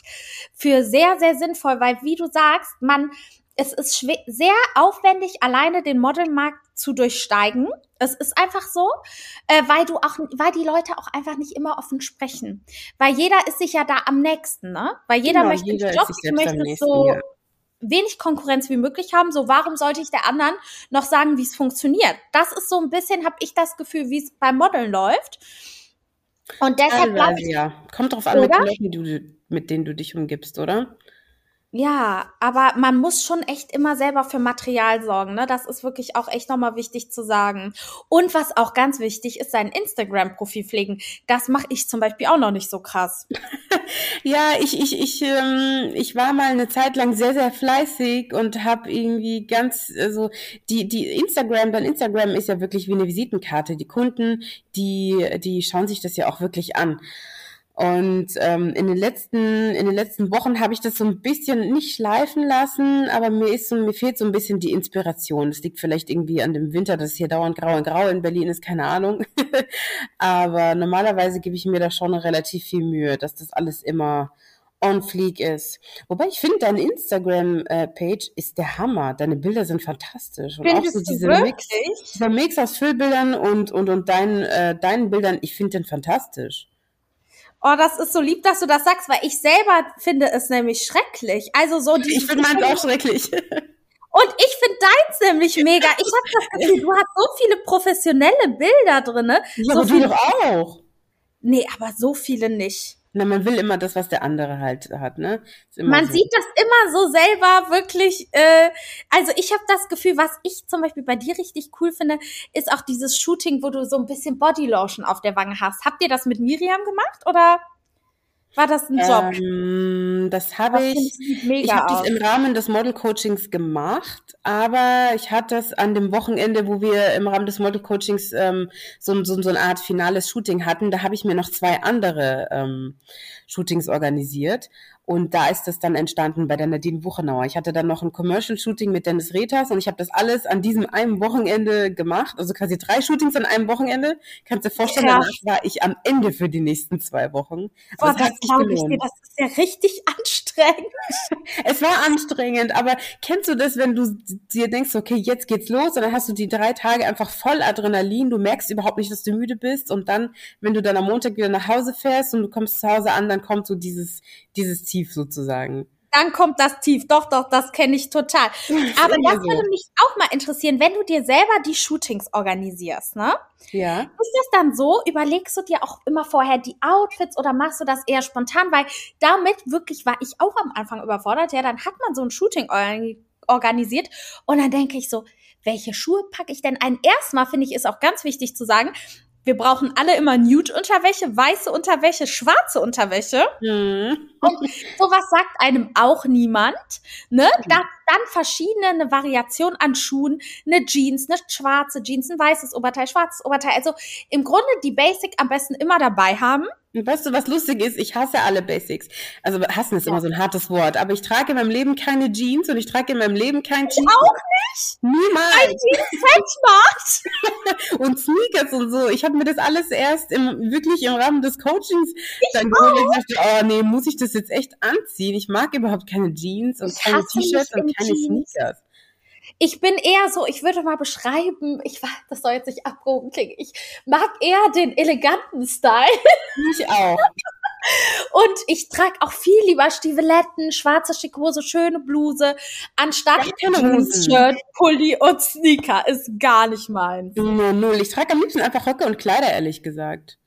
S1: für sehr, sehr sinnvoll, weil wie du sagst, man, es ist schwer, sehr aufwendig, alleine den Modelmarkt zu durchsteigen. Es ist einfach so, äh, weil du auch, weil die Leute auch einfach nicht immer offen sprechen. Weil jeder ist sich ja da am nächsten, ne? Weil jeder genau, möchte jeder Job, möchte so, ja wenig Konkurrenz wie möglich haben. So, warum sollte ich der anderen noch sagen, wie es funktioniert? Das ist so ein bisschen, habe ich das Gefühl, wie es beim Modeln läuft. Und deshalb
S2: glaube ich. Ja, kommt drauf an, mit, Leuten, mit denen du dich umgibst, oder?
S1: Ja, aber man muss schon echt immer selber für Material sorgen, ne? Das ist wirklich auch echt nochmal wichtig zu sagen. Und was auch ganz wichtig ist, sein Instagram-Profil pflegen. Das mache ich zum Beispiel auch noch nicht so krass.
S2: ja, ich, ich, ich, ähm, ich war mal eine Zeit lang sehr, sehr fleißig und habe irgendwie ganz, also die, die Instagram, dein Instagram ist ja wirklich wie eine Visitenkarte. Die Kunden, die, die schauen sich das ja auch wirklich an. Und ähm, in den letzten in den letzten Wochen habe ich das so ein bisschen nicht schleifen lassen, aber mir ist so mir fehlt so ein bisschen die Inspiration. Das liegt vielleicht irgendwie an dem Winter, dass hier dauernd grau und grau in Berlin ist, keine Ahnung. aber normalerweise gebe ich mir da schon relativ viel Mühe, dass das alles immer on fleek ist. Wobei ich finde, deine Instagram-Page ist der Hammer. Deine Bilder sind fantastisch.
S1: Und Findest auch so diese Mix,
S2: dieser Mix aus Füllbildern und, und, und deinen, äh, deinen Bildern, ich finde den fantastisch.
S1: Oh, das ist so lieb, dass du das sagst, weil ich selber finde es nämlich schrecklich. Also so
S2: die. Ich finde meins auch schrecklich.
S1: Und ich finde deins nämlich mega. Ich habe das Gefühl, du hast so viele professionelle Bilder drinne.
S2: Ja,
S1: so
S2: aber viele, du doch auch.
S1: Nee, aber so viele nicht.
S2: Na, man will immer das, was der andere halt hat, ne?
S1: Man so. sieht das immer so selber wirklich. Äh, also ich habe das Gefühl, was ich zum Beispiel bei dir richtig cool finde, ist auch dieses Shooting, wo du so ein bisschen Bodylotion auf der Wange hast. Habt ihr das mit Miriam gemacht oder? War das ein Job?
S2: Ähm, das habe ich, ich habe das im Rahmen des Model Coachings gemacht, aber ich hatte das an dem Wochenende, wo wir im Rahmen des Model Coachings ähm, so, so, so eine Art finales Shooting hatten, da habe ich mir noch zwei andere ähm, Shootings organisiert und da ist das dann entstanden bei der Nadine Wuchenauer. Ich hatte dann noch ein Commercial-Shooting mit Dennis Retas und ich habe das alles an diesem einen Wochenende gemacht. Also quasi drei Shootings an einem Wochenende. Kannst du dir vorstellen, ja. danach war ich am Ende für die nächsten zwei Wochen.
S1: Boah, das, das glaube ich dir, das ist ja richtig anstrengend.
S2: es war anstrengend, aber kennst du das, wenn du dir denkst, okay, jetzt geht's los und dann hast du die drei Tage einfach voll Adrenalin, du merkst überhaupt nicht, dass du müde bist und dann, wenn du dann am Montag wieder nach Hause fährst und du kommst zu Hause an, dann kommt so dieses, dieses Ziel tief sozusagen.
S1: Dann kommt das tief. Doch, doch, das kenne ich total. Aber das würde mich auch mal interessieren, wenn du dir selber die Shootings organisierst, ne?
S2: Ja.
S1: Ist das dann so? Überlegst du dir auch immer vorher die Outfits oder machst du das eher spontan? Weil damit wirklich war ich auch am Anfang überfordert. Ja, dann hat man so ein Shooting organisiert und dann denke ich so, welche Schuhe packe ich denn ein? Erstmal finde ich, ist auch ganz wichtig zu sagen, wir brauchen alle immer Nude-Unterwäsche, weiße Unterwäsche, schwarze Unterwäsche. Mhm. Und sowas sagt einem auch niemand. Ne? Da, dann verschiedene Variationen an Schuhen, eine Jeans, eine schwarze Jeans, ein weißes Oberteil, schwarzes Oberteil. Also im Grunde die Basic am besten immer dabei haben.
S2: Weißt du, was lustig ist? Ich hasse alle Basics. Also hassen ist ja. immer so ein hartes Wort, aber ich trage in meinem Leben keine Jeans und ich trage in meinem Leben kein
S1: Jeans. auch nicht?
S2: Niemals.
S1: Ein Jeans
S2: macht. und Sneakers und so. Ich habe mir das alles erst im, wirklich im Rahmen des Coachings ich dann geholt und dachte, oh nee, muss ich das jetzt echt anziehen? Ich mag überhaupt keine Jeans und ich keine T-Shirts und keine Jeans. Sneakers.
S1: Ich bin eher so, ich würde mal beschreiben, ich weiß, das soll jetzt nicht abgehoben klingen, ich mag eher den eleganten Style.
S2: Ich auch.
S1: Und ich trage auch viel lieber Stiefeletten, schwarze Schickose, schöne Bluse, anstatt Jeans-Shirt, Pulli und Sneaker. Ist gar nicht meins.
S2: Null, null. Ich trage am liebsten einfach Röcke und Kleider, ehrlich gesagt.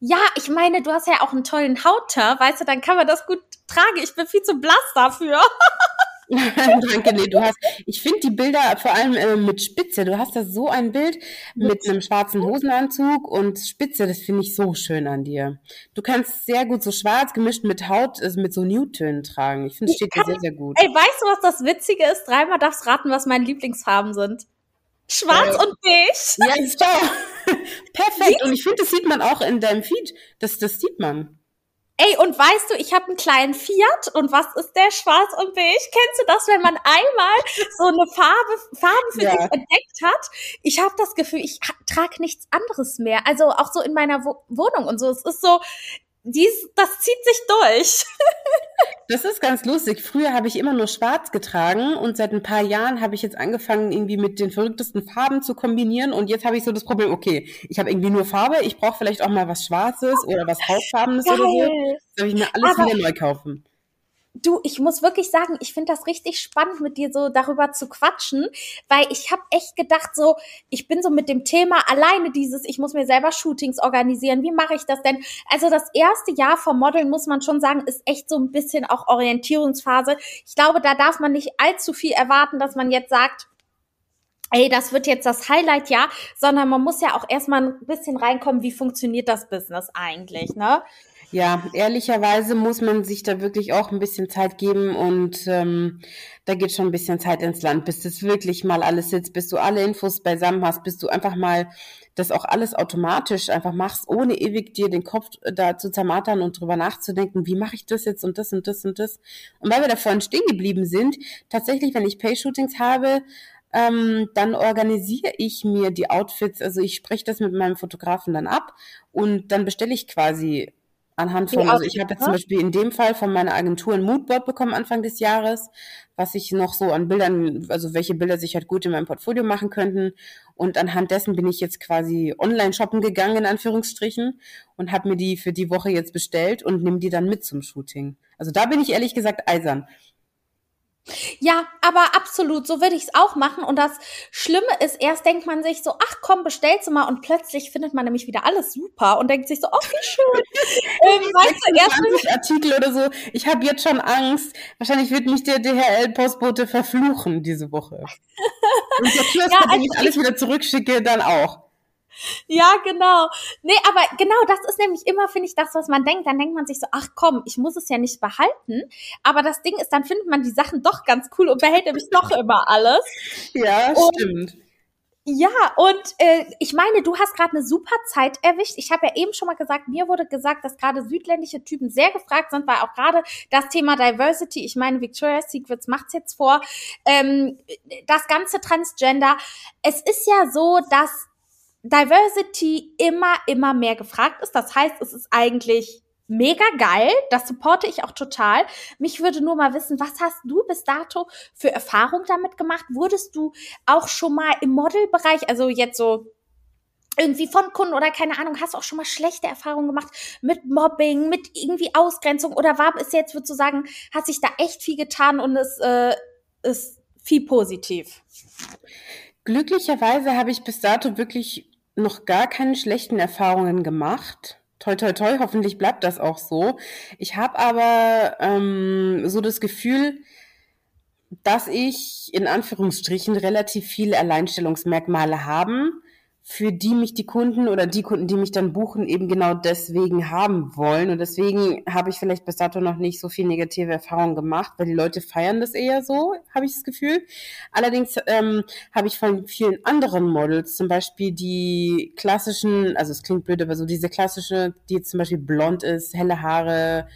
S1: Ja, ich meine, du hast ja auch einen tollen Hautteint, weißt du, dann kann man das gut tragen. Ich bin viel zu blass dafür.
S2: Danke, nee, du hast, ich finde die Bilder vor allem äh, mit Spitze, du hast da so ein Bild mit einem schwarzen Hosenanzug und Spitze, das finde ich so schön an dir. Du kannst sehr gut so schwarz gemischt mit Haut, also mit so Nude-Tönen tragen. Ich finde, es steht dir sehr, sehr gut.
S1: Ey, weißt du, was das Witzige ist? Dreimal darfst raten, was meine Lieblingsfarben sind. Schwarz äh, und beige.
S2: Ja, ist doch. Perfekt. Und ich finde, das sieht man auch in deinem Feed. Das, das sieht man.
S1: Ey, und weißt du, ich habe einen kleinen Fiat und was ist der schwarz und beige? Kennst du das, wenn man einmal so eine Farbe Farben für ja. sich entdeckt hat? Ich habe das Gefühl, ich trage nichts anderes mehr. Also auch so in meiner Wo Wohnung und so. Es ist so, dies, das zieht sich durch.
S2: das ist ganz lustig. Früher habe ich immer nur schwarz getragen und seit ein paar Jahren habe ich jetzt angefangen, irgendwie mit den verrücktesten Farben zu kombinieren und jetzt habe ich so das Problem, okay, ich habe irgendwie nur Farbe, ich brauche vielleicht auch mal was Schwarzes oder was Hautfarbenes Geil. oder so. Soll ich mir alles Aber wieder neu kaufen.
S1: Du, ich muss wirklich sagen, ich finde das richtig spannend, mit dir so darüber zu quatschen, weil ich habe echt gedacht, so, ich bin so mit dem Thema alleine dieses, ich muss mir selber Shootings organisieren. Wie mache ich das denn? Also das erste Jahr vom Modeln, muss man schon sagen, ist echt so ein bisschen auch Orientierungsphase. Ich glaube, da darf man nicht allzu viel erwarten, dass man jetzt sagt, ey, das wird jetzt das Highlight, ja, sondern man muss ja auch erstmal ein bisschen reinkommen, wie funktioniert das Business eigentlich, ne?
S2: Ja, ehrlicherweise muss man sich da wirklich auch ein bisschen Zeit geben und ähm, da geht schon ein bisschen Zeit ins Land, bis das wirklich mal alles sitzt, bis du alle Infos beisammen hast, bis du einfach mal das auch alles automatisch einfach machst, ohne ewig dir den Kopf da zu zermatern und drüber nachzudenken, wie mache ich das jetzt und das und das und das. Und weil wir da vorhin stehen geblieben sind, tatsächlich, wenn ich Pay-Shootings habe, ähm, dann organisiere ich mir die Outfits, also ich spreche das mit meinem Fotografen dann ab und dann bestelle ich quasi Anhand von, also ich habe jetzt zum Beispiel in dem Fall von meiner Agentur ein Moodboard bekommen Anfang des Jahres, was ich noch so an Bildern, also welche Bilder sich halt gut in meinem Portfolio machen könnten. Und anhand dessen bin ich jetzt quasi online shoppen gegangen, in Anführungsstrichen, und habe mir die für die Woche jetzt bestellt und nehme die dann mit zum Shooting. Also da bin ich ehrlich gesagt eisern.
S1: Ja, aber absolut, so würde ich es auch machen. Und das Schlimme ist, erst denkt man sich so, ach komm, bestellst du mal. Und plötzlich findet man nämlich wieder alles super und denkt sich so, oh, wie schön.
S2: ähm, weißt du, erst Artikel oder so. Ich habe jetzt schon Angst. Wahrscheinlich wird mich der DHL-Postbote verfluchen diese Woche. Und der Kiosk, ja, also ich alles wieder zurückschicke, dann auch.
S1: Ja, genau. Nee, aber genau, das ist nämlich immer, finde ich, das, was man denkt. Dann denkt man sich so, ach komm, ich muss es ja nicht behalten. Aber das Ding ist, dann findet man die Sachen doch ganz cool und behält nämlich doch immer alles.
S2: Ja,
S1: Und-
S2: stimmt.
S1: Ja, und äh, ich meine, du hast gerade eine super Zeit erwischt. Ich habe ja eben schon mal gesagt, mir wurde gesagt, dass gerade südländische Typen sehr gefragt sind, weil auch gerade das Thema Diversity, ich meine, Victoria's Secrets macht's jetzt vor, ähm, das ganze Transgender. Es ist ja so, dass Diversity immer, immer mehr gefragt ist. Das heißt, es ist eigentlich mega geil. Das supporte ich auch total. Mich würde nur mal wissen, was hast du bis dato für Erfahrung damit gemacht? Wurdest du auch schon mal im Modelbereich, also jetzt so irgendwie von Kunden oder keine Ahnung, hast du auch schon mal schlechte Erfahrungen gemacht mit Mobbing, mit irgendwie Ausgrenzung oder war es jetzt, würdest du sagen, hat sich da echt viel getan und es äh, ist viel positiv?
S2: Glücklicherweise habe ich bis dato wirklich noch gar keine schlechten Erfahrungen gemacht. Toi, toi, toi, hoffentlich bleibt das auch so. Ich habe aber ähm, so das Gefühl, dass ich in Anführungsstrichen relativ viele Alleinstellungsmerkmale haben, für die mich die Kunden oder die Kunden, die mich dann buchen, eben genau deswegen haben wollen. Und deswegen habe ich vielleicht bis dato noch nicht so viel negative Erfahrungen gemacht, weil die Leute feiern das eher so, habe ich das Gefühl. Allerdings ähm, habe ich von vielen anderen Models, zum Beispiel die klassischen, also es klingt blöd, aber so diese klassische, die jetzt zum Beispiel blond ist, helle Haare,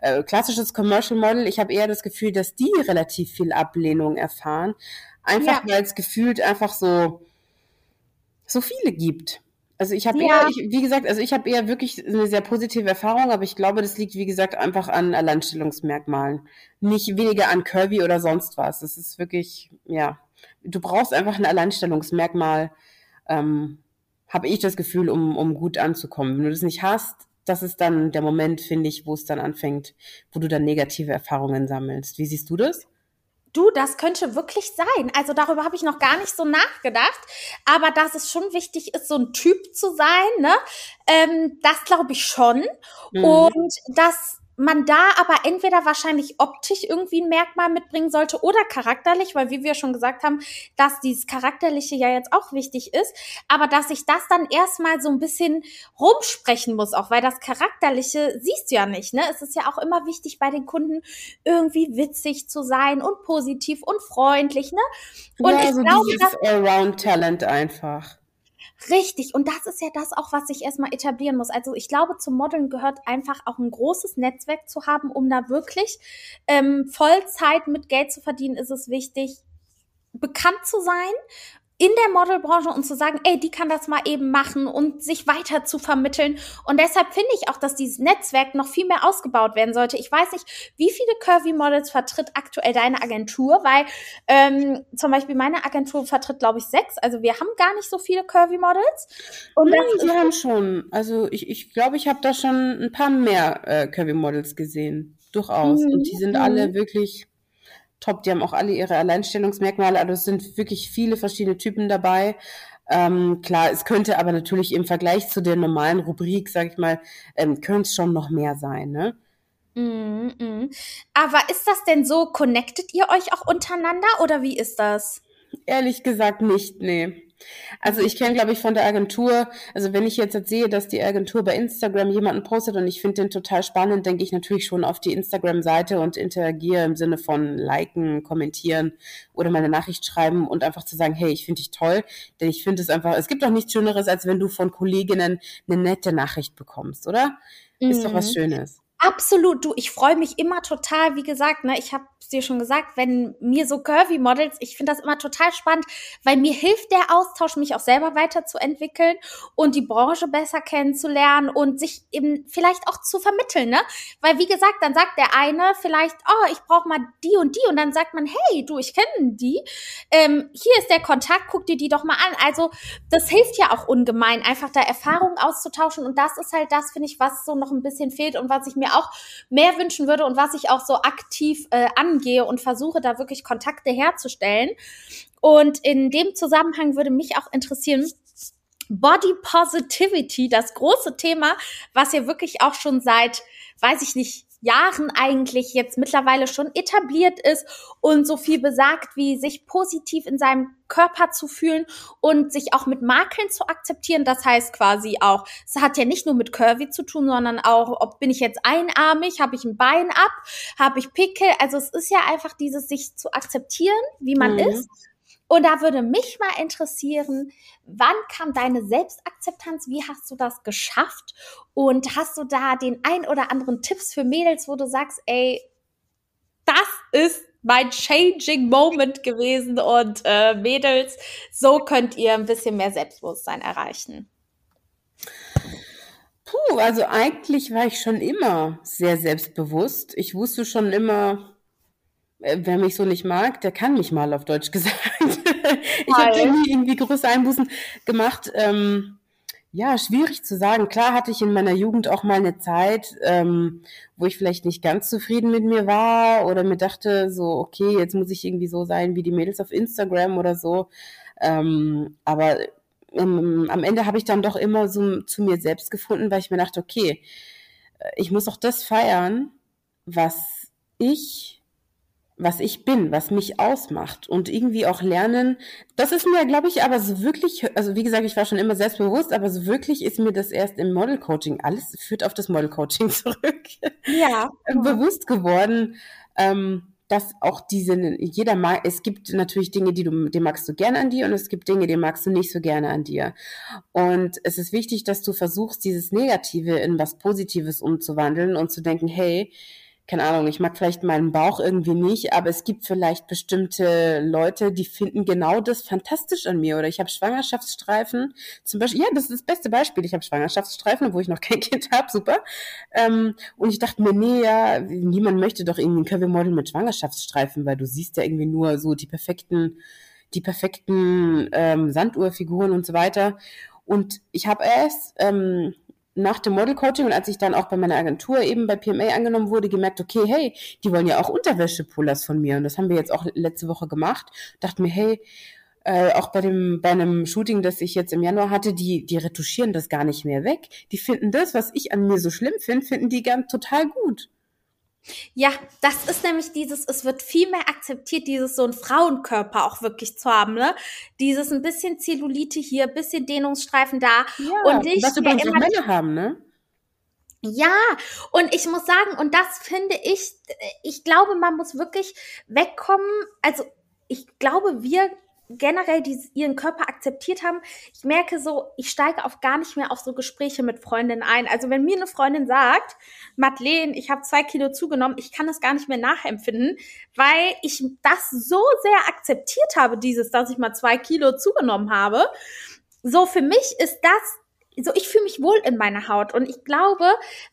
S2: äh, klassisches Commercial Model, ich habe eher das Gefühl, dass die relativ viel Ablehnung erfahren. Einfach weil es gefühlt einfach so, so viele gibt. Also ich habe
S1: Ja.
S2: eher, ich, wie gesagt, also ich habe eher wirklich eine sehr positive Erfahrung, aber ich glaube, das liegt, wie gesagt, einfach an Alleinstellungsmerkmalen. Nicht weniger an Curvy oder sonst was. Das ist wirklich, ja, du brauchst einfach ein Alleinstellungsmerkmal, ähm, habe ich das Gefühl, um, um gut anzukommen. Wenn du das nicht hast, das ist dann der Moment, finde ich, wo es dann anfängt, wo du dann negative Erfahrungen sammelst. Wie siehst du das?
S1: Du, das könnte wirklich sein. Also darüber habe ich noch gar nicht so nachgedacht. Aber dass es schon wichtig ist, so ein Typ zu sein, ne? Ähm, das glaube ich schon.
S2: Mhm.
S1: Und dass man da aber entweder wahrscheinlich optisch irgendwie ein Merkmal mitbringen sollte oder charakterlich, weil wie wir schon gesagt haben, dass dieses Charakterliche ja jetzt auch wichtig ist, aber dass ich das dann erstmal so ein bisschen rumsprechen muss, auch weil das Charakterliche siehst du ja nicht, ne? Es ist ja auch immer wichtig bei den Kunden irgendwie witzig zu sein und positiv und freundlich, ne? Und
S2: ja,
S1: ich
S2: so
S1: glaube,
S2: dieses
S1: dass
S2: Allround-Talent einfach.
S1: Richtig. Und das ist ja das auch, was ich erstmal etablieren muss. Also ich glaube, zum Modeln gehört einfach auch ein großes Netzwerk zu haben, um da wirklich ähm, Vollzeit mit Geld zu verdienen, ist es wichtig, bekannt zu sein in der Modelbranche und zu sagen, ey, die kann das mal eben machen und sich weiter zu vermitteln. Und deshalb finde ich auch, dass dieses Netzwerk noch viel mehr ausgebaut werden sollte. Ich weiß nicht, wie viele Curvy-Models vertritt aktuell deine Agentur, weil ähm, zum Beispiel meine Agentur vertritt, glaube ich, sechs. Also wir haben gar nicht so viele Curvy-Models. Und
S2: Nein,
S1: ist,
S2: haben schon. Also ich ich, glaube, ich habe da schon ein paar mehr äh, Curvy-Models gesehen. Durchaus.
S1: Mhm,
S2: Und die sind
S1: mhm.
S2: alle wirklich top. Die haben auch alle ihre Alleinstellungsmerkmale. Also es sind wirklich viele verschiedene Typen dabei. Ähm, klar, es könnte aber natürlich im Vergleich zu der normalen Rubrik, sag ich mal, ähm, könnte es schon noch mehr sein, ne?
S1: mm, mm. Aber ist das denn so, connectet ihr euch auch untereinander oder wie ist das?
S2: Ehrlich gesagt nicht, nee. Also ich kenne, glaube ich, von der Agentur, also wenn ich jetzt, jetzt sehe, dass die Agentur bei Instagram jemanden postet und ich finde den total spannend, denke ich natürlich schon auf die Instagram-Seite und interagiere im Sinne von liken, kommentieren oder meine Nachricht schreiben und einfach zu sagen, hey, ich finde dich toll, denn ich finde es einfach, es gibt doch nichts Schöneres, als wenn du von Kolleginnen eine nette Nachricht bekommst, oder? Ist doch was
S1: Mhm.
S2: Schönes.
S1: Absolut, du, ich freue mich immer total, wie gesagt, ne, ich habe es dir schon gesagt, wenn mir so Curvy Models, ich finde das immer total spannend, weil mir hilft der Austausch, mich auch selber weiterzuentwickeln und die Branche besser kennenzulernen und sich eben vielleicht auch zu vermitteln, ne? Weil wie gesagt, dann sagt der eine vielleicht, oh, ich brauche mal die und die und dann sagt man, hey, du, ich kenne die, ähm, hier ist der Kontakt, guck dir die doch mal an. Also das hilft ja auch ungemein, einfach da Erfahrungen auszutauschen. Und das ist halt das, finde ich, was so noch ein bisschen fehlt und was ich mir auch mehr wünschen würde und was ich auch so aktiv äh, angehe und versuche, da wirklich Kontakte herzustellen. Und in dem Zusammenhang würde mich auch interessieren, Body Positivity, das große Thema, was ja wirklich auch schon seit, weiß ich nicht, Jahren eigentlich jetzt mittlerweile schon etabliert ist und so viel besagt, wie sich positiv in seinem Körper zu fühlen und sich auch mit Makeln zu akzeptieren. Das heißt quasi auch, es hat ja nicht nur mit Curvy zu tun, sondern auch, ob bin ich jetzt einarmig, habe ich ein Bein ab, habe ich Pickel. Also es ist ja einfach dieses, sich zu akzeptieren, wie man mhm. ist und da würde mich mal interessieren, wann kam deine Selbstakzeptanz? Wie hast du das geschafft? Und hast du da den ein oder anderen Tipps für Mädels, wo du sagst, ey, das ist mein changing Moment gewesen und äh, Mädels, so könnt ihr ein bisschen mehr Selbstbewusstsein erreichen.
S2: Puh, also eigentlich war ich schon immer sehr selbstbewusst. Ich wusste schon immer, äh, wer mich so nicht mag, der kann mich mal auf Deutsch gesagt. Ich habe irgendwie, irgendwie große Einbußen gemacht. Ähm, ja, schwierig zu sagen. Klar hatte ich in meiner Jugend auch mal eine Zeit, ähm, wo ich vielleicht nicht ganz zufrieden mit mir war oder mir dachte, so, okay, jetzt muss ich irgendwie so sein wie die Mädels auf Instagram oder so. Ähm, aber ähm, am Ende habe ich dann doch immer so zu mir selbst gefunden, weil ich mir dachte, okay, äh, ich muss auch das feiern, was ich was ich bin, was mich ausmacht und irgendwie auch lernen. Das ist mir, glaube ich, aber so wirklich, also wie gesagt, ich war schon immer selbstbewusst, aber so wirklich ist mir das erst im Model Coaching, alles führt auf das Model Coaching zurück, ja. bewusst geworden, ähm, dass auch diese, jeder mag, es gibt natürlich Dinge, die du, die magst du gerne an dir und es gibt Dinge, die magst du nicht so gerne an dir. Und es ist wichtig, dass du versuchst, dieses Negative in was Positives umzuwandeln und zu denken, hey, keine Ahnung, ich mag vielleicht meinen Bauch irgendwie nicht, aber es gibt vielleicht bestimmte Leute, die finden genau das fantastisch an mir. Oder ich habe Schwangerschaftsstreifen. Zum Beispiel, ja, das ist das beste Beispiel. Ich habe Schwangerschaftsstreifen, wo ich noch kein Kind habe, super. Ähm, und ich dachte mir, nee, ja, niemand möchte doch irgendwie ein Curvy-Model mit Schwangerschaftsstreifen, weil du siehst ja irgendwie nur so die perfekten, die perfekten ähm, Sanduhrfiguren und so weiter. Und ich habe erst ähm, nach dem Model Coaching und als ich dann auch bei meiner Agentur eben bei PMA angenommen wurde, gemerkt, okay, hey, die wollen ja auch Unterwäschepullers von mir und das haben wir jetzt auch letzte Woche gemacht. Dachte mir, hey, äh, auch bei dem bei einem Shooting, das ich jetzt im Januar hatte, die die retuschieren das gar nicht mehr weg. Die finden das, was ich an mir so schlimm finde, finden die gern total gut.
S1: Ja, das ist nämlich dieses, es wird viel mehr akzeptiert, dieses so ein Frauenkörper auch wirklich zu haben, ne? Dieses ein bisschen Zellulite hier, bisschen Dehnungsstreifen da.
S2: Ja, und ich was übrigens auch Männer haben, ne?
S1: Ja, und ich muss sagen, und das finde ich, ich glaube, man muss wirklich wegkommen. Also, ich glaube, wir generell die ihren Körper akzeptiert haben. Ich merke so, ich steige auch gar nicht mehr auf so Gespräche mit Freundinnen ein. Also wenn mir eine Freundin sagt, Madeleine, ich habe zwei Kilo zugenommen, ich kann das gar nicht mehr nachempfinden, weil ich das so sehr akzeptiert habe, dieses, dass ich mal zwei Kilo zugenommen habe. So für mich ist das so ich fühle mich wohl in meiner Haut und ich glaube,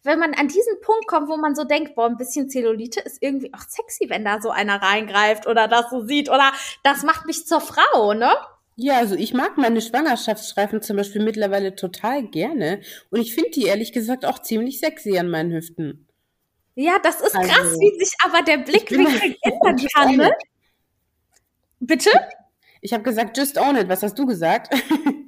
S1: wenn man an diesen Punkt kommt, wo man so denkt, boah, ein bisschen Zellulite ist irgendwie auch sexy, wenn da so einer reingreift oder das so sieht oder das macht mich zur Frau, ne?
S2: Ja, also ich mag meine Schwangerschaftsstreifen zum Beispiel mittlerweile total gerne und ich finde die ehrlich gesagt auch ziemlich sexy an meinen Hüften.
S1: Ja, das ist also, krass, wie sich aber der Blickwinkel ändern kann, ne? Bitte?
S2: Ich habe gesagt, just own it. Was hast du gesagt?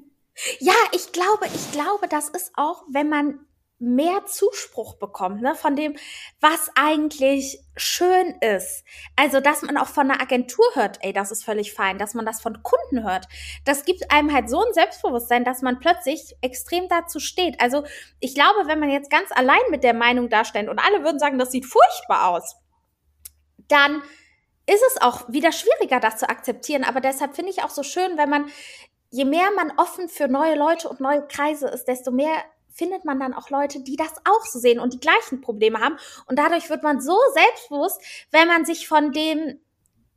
S1: Ja, ich glaube, ich glaube, das ist auch, wenn man mehr Zuspruch bekommt, ne, von dem, was eigentlich schön ist. Also, dass man auch von einer Agentur hört, ey, das ist völlig fein, dass man das von Kunden hört. Das gibt einem halt so ein Selbstbewusstsein, dass man plötzlich extrem dazu steht. Also, ich glaube, wenn man jetzt ganz allein mit der Meinung dasteht und alle würden sagen, das sieht furchtbar aus, dann ist es auch wieder schwieriger, das zu akzeptieren. Aber deshalb finde ich auch so schön, wenn man je mehr man offen für neue Leute und neue Kreise ist, desto mehr findet man dann auch Leute, die das auch so sehen und die gleichen Probleme haben. Und dadurch wird man so selbstbewusst, wenn man sich von den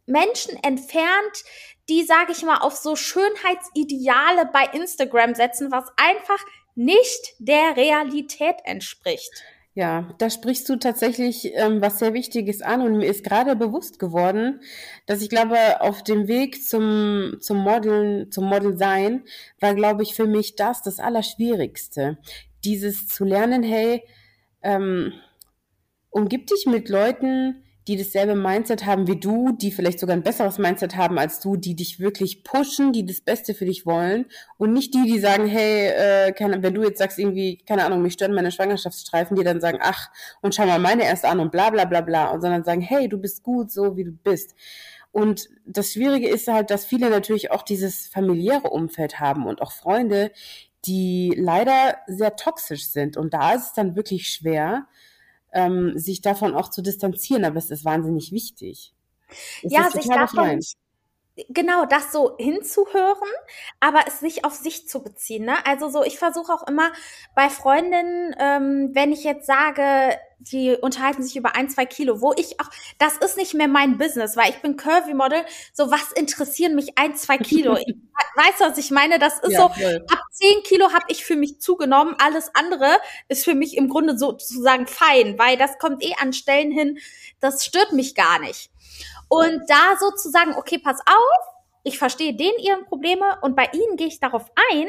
S1: Menschen entfernt, die, sage ich mal, auf so Schönheitsideale bei Instagram setzen, was einfach nicht der Realität entspricht.
S2: Ja, da sprichst du tatsächlich ähm, was sehr Wichtiges an und mir ist gerade bewusst geworden, dass ich glaube, auf dem Weg zum, zum Modeln, zum Model sein, war, glaube ich, für mich das das Allerschwierigste. Dieses zu lernen, hey, ähm, umgib dich mit Leuten, die dasselbe Mindset haben wie du, die vielleicht sogar ein besseres Mindset haben als du, die dich wirklich pushen, die das Beste für dich wollen und nicht die, die sagen, hey, äh, keine, wenn du jetzt sagst irgendwie, keine Ahnung, mich stören meine Schwangerschaftsstreifen, die dann sagen, ach, und schau mal meine erst an und bla bla bla bla, und sondern sagen, hey, du bist gut so, wie du bist. Und das Schwierige ist halt, dass viele natürlich auch dieses familiäre Umfeld haben und auch Freunde, die leider sehr toxisch sind. Und da ist es dann wirklich schwer, ähm, sich davon auch zu distanzieren, aber es ist wahnsinnig wichtig.
S1: Es ja, sich davon, genau das so hinzuhören, aber es nicht auf sich zu beziehen. Ne? Also so, ich versuche auch immer bei Freundinnen, ähm, wenn ich jetzt sage, die unterhalten sich über ein, zwei Kilo, wo ich auch, das ist nicht mehr mein Business, weil ich bin Curvy Model. So, was interessieren mich ein, zwei Kilo? ich, weißt du, was ich meine? Das ist ja, so, voll. ab zehn Kilo habe ich für mich zugenommen. Alles andere ist für mich im Grunde sozusagen fein, weil das kommt eh an Stellen hin, das stört mich gar nicht. Und da sozusagen, okay, pass auf, ich verstehe denen ihre Probleme und bei ihnen gehe ich darauf ein.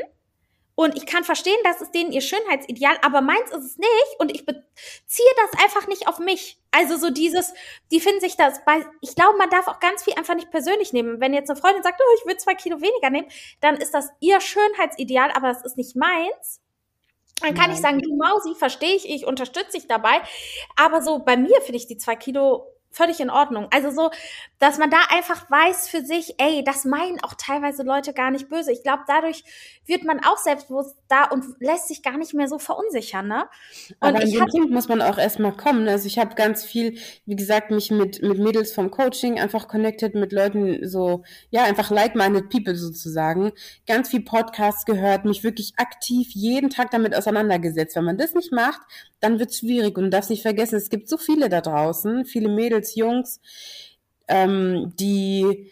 S1: Und ich kann verstehen, das ist denen ihr Schönheitsideal, aber meins ist es nicht und ich beziehe das einfach nicht auf mich. Also so dieses, die finden sich das bei, ich glaube, man darf auch ganz viel einfach nicht persönlich nehmen. Wenn jetzt eine Freundin sagt, oh, ich will zwei Kilo weniger nehmen, dann ist das ihr Schönheitsideal, aber das ist nicht meins. Dann kann Nein. ich sagen, du Mausi, verstehe ich, ich unterstütze dich dabei. Aber so bei mir finde ich die zwei Kilo völlig in Ordnung. Also so, dass man da einfach weiß für sich, ey, das meinen auch teilweise Leute gar nicht böse. Ich glaube, dadurch wird man auch selbstbewusst da und lässt sich gar nicht mehr so verunsichern, ne?
S2: Und Aber an den muss man auch erstmal kommen. Ne? Also ich habe ganz viel, wie gesagt, mich mit, mit Mädels vom Coaching einfach connected mit Leuten so, ja, einfach like-minded people sozusagen. Ganz viel Podcasts gehört, mich wirklich aktiv jeden Tag damit auseinandergesetzt. Wenn man das nicht macht, dann wird es schwierig und du darfst nicht vergessen, es gibt so viele da draußen, viele Mädels, Jungs, ähm, die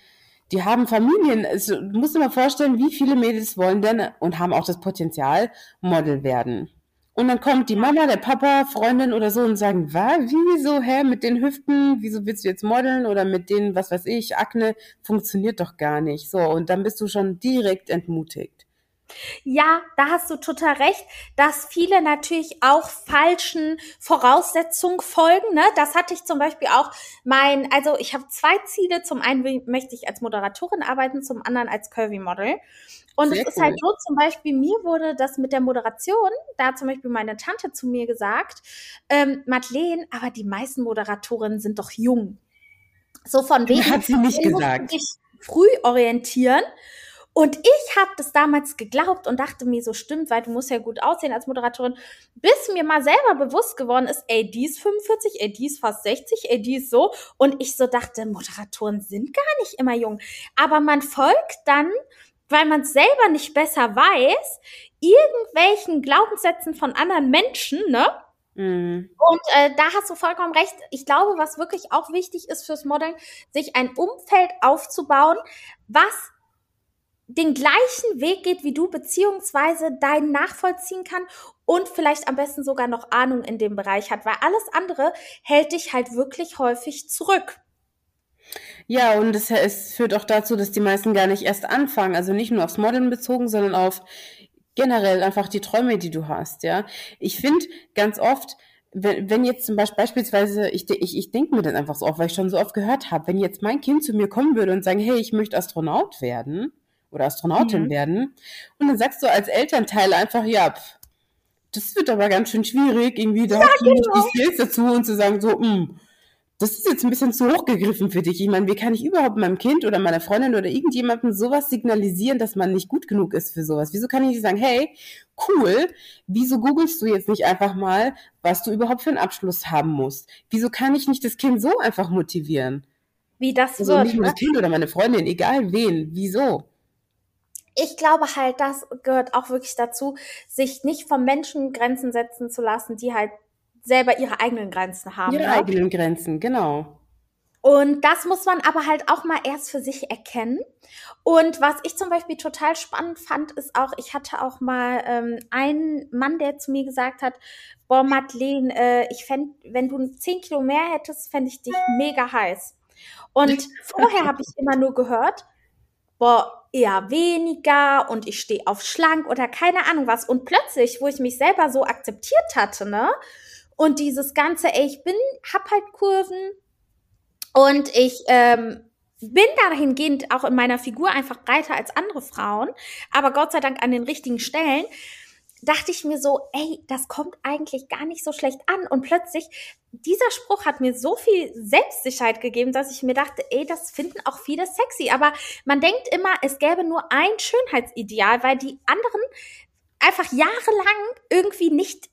S2: die haben Familien. Du musst dir mal vorstellen, wie viele Mädels wollen denn und haben auch das Potenzial, Model werden. Und dann kommt die Mama, der Papa, Freundin oder so und sagen, was, wieso, hä, mit den Hüften, wieso willst du jetzt modeln oder mit den, was weiß ich, Akne, funktioniert doch gar nicht. So, und dann bist du schon direkt entmutigt.
S1: Ja, da hast du total recht, dass viele natürlich auch falschen Voraussetzungen folgen. Ne? Das hatte ich zum Beispiel auch mein, also ich habe zwei Ziele. Zum einen möchte ich als Moderatorin arbeiten, zum anderen als Curvy Model. Und Sehr es ist halt so, zum Beispiel, mir wurde das mit der Moderation, da hat zum Beispiel meine Tante zu mir gesagt, ähm, Madeleine, aber die meisten Moderatorinnen sind doch jung. So von wegen.
S2: Hat sie nicht gesagt.
S1: Dich früh orientieren. Und ich habe das damals geglaubt und dachte mir, so stimmt, weil du musst ja gut aussehen als Moderatorin, bis mir mal selber bewusst geworden ist, ey, die ist 45, ey, die ist fast 60, ey, die ist so. Und ich so dachte, Moderatoren sind gar nicht immer jung. Aber man folgt dann, weil man es selber nicht besser weiß, irgendwelchen Glaubenssätzen von anderen Menschen, ne? Mhm. Und äh, da hast du vollkommen recht. Ich glaube, was wirklich auch wichtig ist fürs Modeln, sich ein Umfeld aufzubauen, was den gleichen Weg geht wie du, beziehungsweise deinen nachvollziehen kann und vielleicht am besten sogar noch Ahnung in dem Bereich hat, weil alles andere hält dich halt wirklich häufig zurück.
S2: Ja, und es, es führt auch dazu, dass die meisten gar nicht erst anfangen, also nicht nur aufs Modeln bezogen, sondern auf generell einfach die Träume, die du hast, ja. Ich finde ganz oft, wenn, wenn jetzt zum Beispiel beispielsweise, ich, ich, ich denke mir das einfach so oft, weil ich schon so oft gehört habe, wenn jetzt mein Kind zu mir kommen würde und sagen, hey, ich möchte Astronaut werden, oder Astronautin mhm. werden. Und dann sagst du als Elternteil einfach, ja, pff, das wird aber ganz schön schwierig, irgendwie da ja, hast du nicht genau. die Skills dazu und zu sagen, so, mh, hm, das ist jetzt ein bisschen zu hochgegriffen für dich. Ich meine, wie kann ich überhaupt meinem Kind oder meiner Freundin oder irgendjemandem sowas signalisieren, dass man nicht gut genug ist für sowas? Wieso kann ich nicht sagen, hey, cool, wieso googelst du jetzt nicht einfach mal, was du überhaupt für einen Abschluss haben musst? Wieso kann ich nicht das Kind so einfach motivieren?
S1: Wie das
S2: also wird. Nicht nur ne? das Kind oder meine Freundin, egal wen, wieso?
S1: Ich glaube halt, das gehört auch wirklich dazu, sich nicht vom Menschen Grenzen setzen zu lassen, die halt selber ihre eigenen Grenzen haben.
S2: Ihre ne? eigenen Grenzen, genau.
S1: Und das muss man aber halt auch mal erst für sich erkennen. Und was ich zum Beispiel total spannend fand, ist auch, ich hatte auch mal ähm, einen Mann, der zu mir gesagt hat, boah, Madeleine, äh, ich fände, wenn du 10 Kilo mehr hättest, fände ich dich mega heiß. Und vorher habe ich immer nur gehört, boah, eher weniger und ich stehe auf schlank oder keine Ahnung was. Und plötzlich, wo ich mich selber so akzeptiert hatte, ne? Und dieses ganze, ey, ich bin, hab halt Kurven, Und ich ähm, bin dahingehend auch in meiner Figur einfach breiter als andere Frauen, aber Gott sei Dank an den richtigen Stellen dachte ich mir so, ey, das kommt eigentlich gar nicht so schlecht an. Und plötzlich, dieser Spruch hat mir so viel Selbstsicherheit gegeben, dass ich mir dachte, ey, das finden auch viele sexy. Aber man denkt immer, es gäbe nur ein Schönheitsideal, weil die anderen einfach jahrelang irgendwie nicht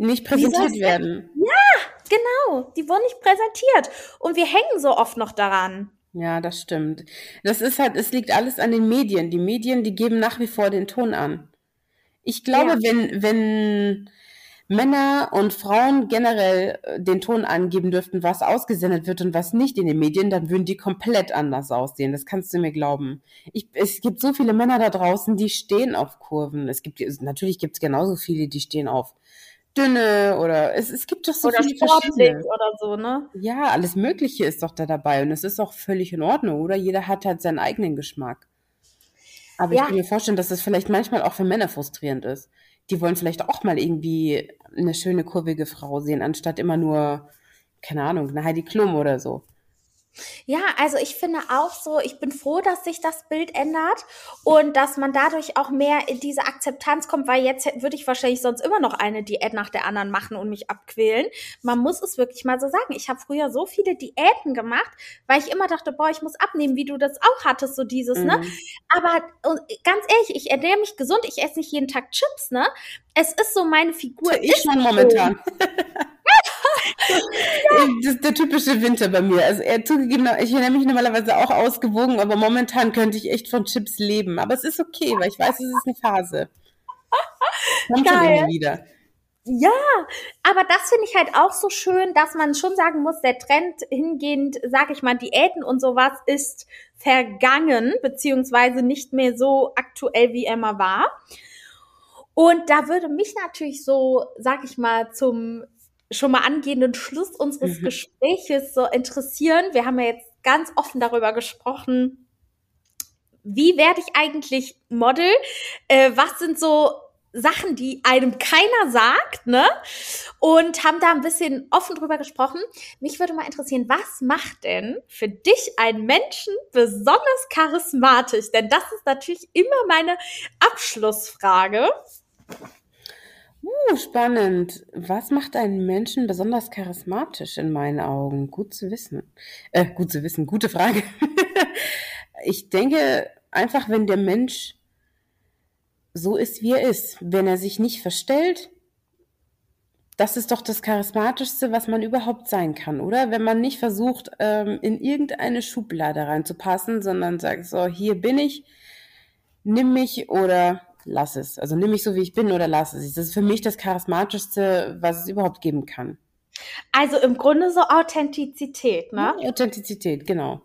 S2: nicht präsentiert werden.
S1: Ja, genau. Die wurden nicht präsentiert. Und wir hängen so oft noch daran.
S2: Ja, das stimmt. Das ist halt, es liegt alles an den Medien. Die Medien, die geben nach wie vor den Ton an. Ich glaube, ja. wenn, wenn Männer und Frauen generell äh, den Ton angeben dürften, was ausgesendet wird und was nicht in den Medien, dann würden die komplett anders aussehen. Das kannst du mir glauben. Ich, es gibt so viele Männer da draußen, die stehen auf Kurven. Es gibt, natürlich gibt es genauso viele, die stehen auf dünne oder es, es gibt doch so
S1: oder
S2: viele
S1: sportlich oder so, ne?
S2: Ja, alles Mögliche ist doch da dabei und es ist auch völlig in Ordnung, oder? Jeder hat halt seinen eigenen Geschmack. Aber ja. ich kann mir vorstellen, dass das vielleicht manchmal auch für Männer frustrierend ist. Die wollen vielleicht auch mal irgendwie eine schöne, kurvige Frau sehen, anstatt immer nur, keine Ahnung, eine Heidi Klum oder so.
S1: Ja, also ich finde auch so, ich bin froh, dass sich das Bild ändert und dass man dadurch auch mehr in diese Akzeptanz kommt, weil jetzt würde ich wahrscheinlich sonst immer noch eine Diät nach der anderen machen und mich abquälen. Man muss es wirklich mal so sagen. Ich habe früher so viele Diäten gemacht, weil ich immer dachte, boah, ich muss abnehmen, wie du das auch hattest, so dieses, ne? mhm. ne? Aber ganz ehrlich, ich ernähre mich gesund, ich esse nicht jeden Tag Chips, ne? Es ist so meine Figur.
S2: Ich schon momentan. das ist der typische Winter bei mir. Also er zugegeben, ich erinnere mich normalerweise auch ausgewogen, aber momentan könnte ich echt von Chips leben. Aber es ist okay, weil ich weiß, es ist eine Phase.
S1: Kommt Geil. schon immer wieder. Ja, aber das finde ich halt auch so schön, dass man schon sagen muss, der Trend hingehend, sag ich mal, Diäten und sowas ist vergangen, beziehungsweise nicht mehr so aktuell, wie er mal war. Und da würde mich natürlich so, sag ich mal, zum schon mal angehenden Schluss unseres mhm. Gespräches so interessieren. Wir haben ja jetzt ganz offen darüber gesprochen, wie werde ich eigentlich Model? Äh, was sind so Sachen, die einem keiner sagt, ne? Und haben da ein bisschen offen drüber gesprochen. Mich würde mal interessieren, was macht denn für dich einen Menschen besonders charismatisch? Denn das ist natürlich immer meine Abschlussfrage.
S2: Uh, spannend. Was macht einen Menschen besonders charismatisch in meinen Augen? Gut zu wissen. Äh, gut zu wissen, gute Frage. ich denke einfach, wenn der Mensch so ist, wie er ist, wenn er sich nicht verstellt, das ist doch das Charismatischste, was man überhaupt sein kann, oder? Wenn man nicht versucht, ähm, in irgendeine Schublade reinzupassen, sondern sagt, so, hier bin ich, nimm mich oder lass es. Also nimm mich so, wie ich bin oder lass es. Das ist für mich das Charismatischste, was es überhaupt geben kann.
S1: Also im Grunde so Authentizität, ne?
S2: Authentizität, genau.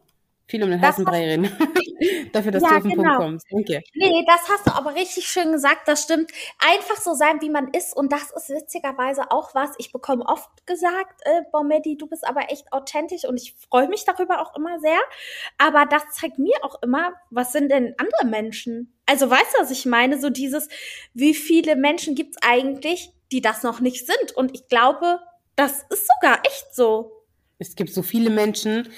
S2: Viel um den heißen Brei reden. Dafür, dass ja, du auf den genau. Punkt kommst. Danke.
S1: Nee, das hast du aber richtig schön gesagt, das stimmt. Einfach so sein, wie man ist. Und das ist witzigerweise auch was. Ich bekomme oft gesagt, äh, Bomedi, du bist aber echt authentisch und ich freue mich darüber auch immer sehr. Aber das zeigt mir auch immer, was sind denn andere Menschen? Also weißt du, was ich meine? So dieses, wie viele Menschen gibt's eigentlich, die das noch nicht sind? Und ich glaube, das ist sogar echt so.
S2: Es gibt so viele Menschen,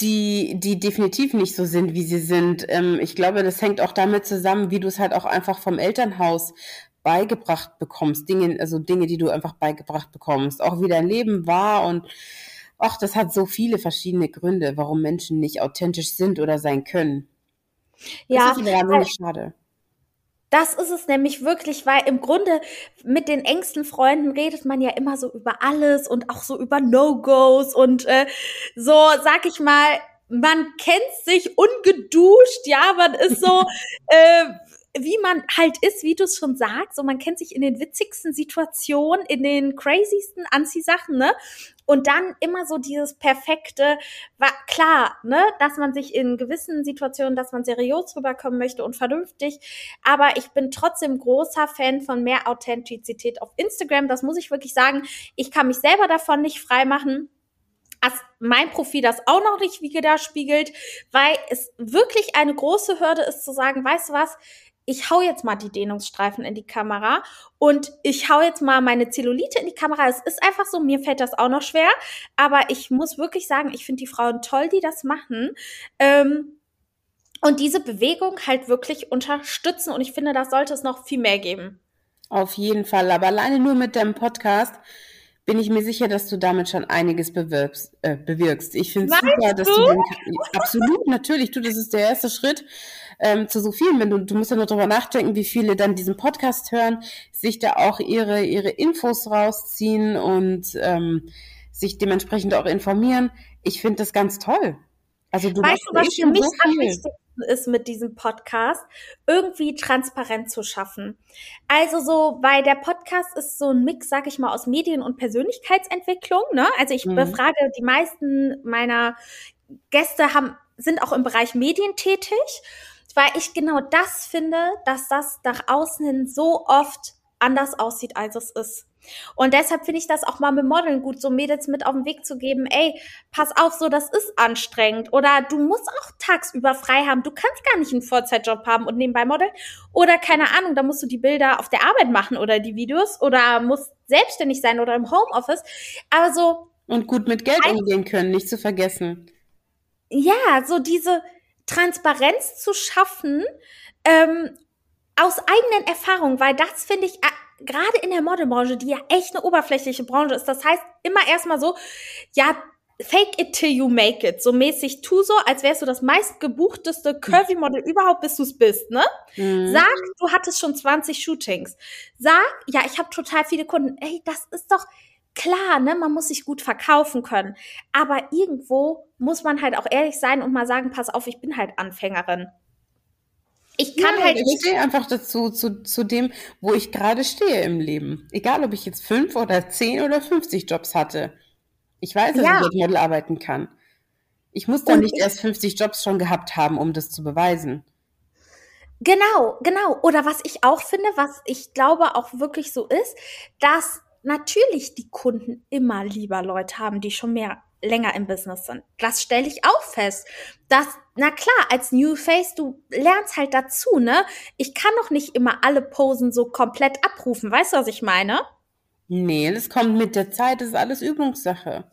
S2: die, die definitiv nicht so sind, wie sie sind. Ähm, ich glaube, das hängt auch damit zusammen, wie du es halt auch einfach vom Elternhaus beigebracht bekommst. Dinge, also Dinge, die du einfach beigebracht bekommst. Auch wie dein Leben war und ach, das hat so viele verschiedene Gründe, warum Menschen nicht authentisch sind oder sein können.
S1: Ja.
S2: Das ist wahnsinnig schade.
S1: Das ist es nämlich wirklich, weil im Grunde mit den engsten Freunden redet man ja immer so über alles und auch so über No-Gos und äh, so, sag ich mal, man kennt sich ungeduscht, ja, man ist so, äh, wie man halt ist, wie du es schon sagst, so man kennt sich in den witzigsten Situationen, in den crazysten Anziehsachen, ne? Und dann immer so dieses perfekte, war klar, ne, dass man sich in gewissen Situationen, dass man seriös rüberkommen möchte und vernünftig. Aber ich bin trotzdem großer Fan von mehr Authentizität auf Instagram. Das muss ich wirklich sagen. Ich kann mich selber davon nicht freimachen dass mein Profil das auch noch nicht widerspiegelt, weil es wirklich eine große Hürde ist zu sagen, weißt du was, ich hau jetzt mal die Dehnungsstreifen in die Kamera und ich hau jetzt mal meine Zellulite in die Kamera. Es ist einfach so, mir fällt das auch noch schwer, aber ich muss wirklich sagen, ich finde die Frauen toll, die das machen. Ähm, und diese Bewegung halt wirklich unterstützen. Und ich finde, das sollte es noch viel mehr geben.
S2: Auf jeden Fall. Aber alleine nur mit deinem Podcast bin ich mir sicher, dass du damit schon einiges bewirbst, äh, bewirkst. Ich finde es super, dass du, den, absolut natürlich, du, das ist der erste Schritt ähm, zu so vielen. Wenn du, du musst ja nur darüber nachdenken, wie viele dann diesen Podcast hören, sich da auch ihre ihre Infos rausziehen und ähm, sich dementsprechend auch informieren. Ich finde das ganz toll.
S1: Also du weißt du, was eh für mich so am wichtigsten ist mit diesem Podcast, irgendwie transparent zu schaffen. Also so, weil der Podcast ist so ein Mix, sag ich mal, aus Medien- und Persönlichkeitsentwicklung. Ne? Also ich mhm. befrage die meisten meiner Gäste haben sind auch im Bereich Medien tätig, weil ich genau das finde, dass das nach außen hin so oft anders aussieht, als es ist. Und deshalb finde ich das auch mal mit Modeln gut, so Mädels mit auf den Weg zu geben, ey, pass auf, so, das ist anstrengend. Oder du musst auch tagsüber frei haben. Du kannst gar nicht einen Vollzeitjob haben und nebenbei modeln. Oder keine Ahnung, da musst du die Bilder auf der Arbeit machen oder die Videos oder musst selbstständig sein oder im Homeoffice. Aber so.
S2: Und gut mit Geld umgehen können, nicht zu vergessen.
S1: Ja, so diese Transparenz zu schaffen, ähm, aus eigenen Erfahrungen, weil das finde ich äh, gerade in der Modelbranche, die ja echt eine oberflächliche Branche ist. Das heißt immer erstmal so, ja, fake it till you make it. So mäßig, tu so, als wärst du das meistgebuchteste Curvy-Model überhaupt, bis du es bist, ne? Mhm. Sag, du hattest schon 20 Shootings. Sag, ja, ich habe total viele Kunden. Ey, das ist doch klar, ne? Man muss sich gut verkaufen können. Aber irgendwo muss man halt auch ehrlich sein und mal sagen, pass auf, ich bin halt Anfängerin.
S2: Ich kann ja, halt ich stehe einfach dazu, zu, zu dem, wo ich gerade stehe im Leben. Egal, ob ich jetzt fünf oder zehn oder 50 Jobs hatte. Ich weiß, dass ja. ich als Model arbeiten kann. Ich muss dann nicht erst 50 Jobs schon gehabt haben, um das zu beweisen.
S1: Genau, genau. Oder was ich auch finde, was ich glaube auch wirklich so ist, dass natürlich die Kunden immer lieber Leute haben, die schon mehr länger im Business sind. Das stelle ich auch fest. Dass, na klar, als New Face, du lernst halt dazu, ne? Ich kann noch nicht immer alle Posen so komplett abrufen. Weißt du, was ich meine?
S2: Nee, das kommt mit der Zeit, das ist alles Übungssache.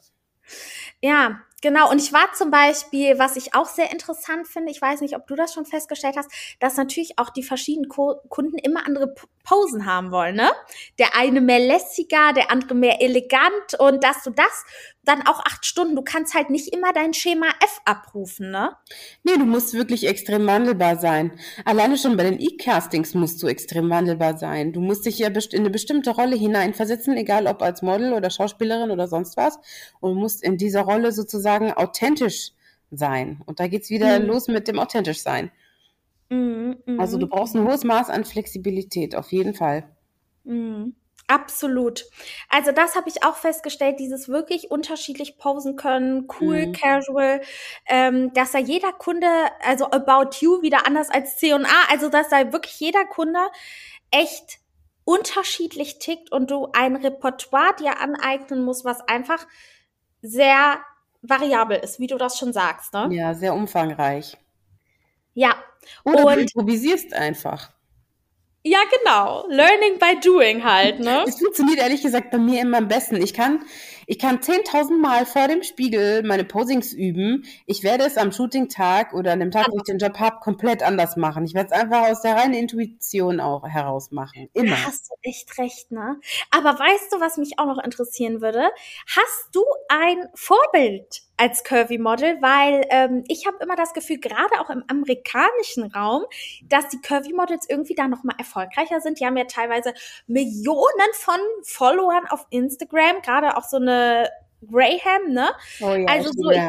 S1: Ja, Genau, und ich war zum Beispiel, was ich auch sehr interessant finde, ich weiß nicht, ob du das schon festgestellt hast, dass natürlich auch die verschiedenen Kunden immer andere Posen haben wollen, ne? Der eine mehr lässiger, der andere mehr elegant und dass du das dann auch acht Stunden, du kannst halt nicht immer dein Schema F abrufen, ne?
S2: Nee, du musst wirklich extrem wandelbar sein. Alleine schon bei den E-Castings musst du extrem wandelbar sein. Du musst dich ja in eine bestimmte Rolle hineinversetzen, egal ob als Model oder Schauspielerin oder sonst was, und musst in dieser Rolle sozusagen authentisch sein. Und da geht's wieder mhm. los mit dem authentisch sein. Mhm, also du brauchst ein hohes Maß an Flexibilität, auf jeden Fall.
S1: Mhm. Absolut. Also das habe ich auch festgestellt, dieses wirklich unterschiedlich posen können, cool, mhm. casual, ähm, dass da jeder Kunde, also About You wieder anders als C&A, also dass da wirklich jeder Kunde echt unterschiedlich tickt und du ein Repertoire dir aneignen musst, was einfach sehr variabel ist, wie du das schon sagst. Ne?
S2: Ja, sehr umfangreich.
S1: Ja.
S2: Oder und du improvisierst einfach.
S1: Ja, genau. Learning by doing halt, ne?
S2: Es funktioniert ehrlich gesagt bei mir immer am besten. Ich kann, ich kann 10.000 Mal vor dem Spiegel meine Posings üben. Ich werde es am Shooting-Tag oder an dem Tag, wo ich den Job habe, komplett anders machen. Ich werde es einfach aus der reinen Intuition auch heraus machen. Immer.
S1: Da hast du echt recht, ne? Aber weißt du, was mich auch noch interessieren würde? Hast du ein Vorbild als Curvy Model, weil ähm, ich habe immer das Gefühl, gerade auch im amerikanischen Raum, dass die Curvy Models irgendwie da noch mal erfolgreicher sind. Die haben ja teilweise Millionen von Followern auf Instagram, gerade auch so eine Graham, ne?
S2: Oh ja, also so,
S1: ich,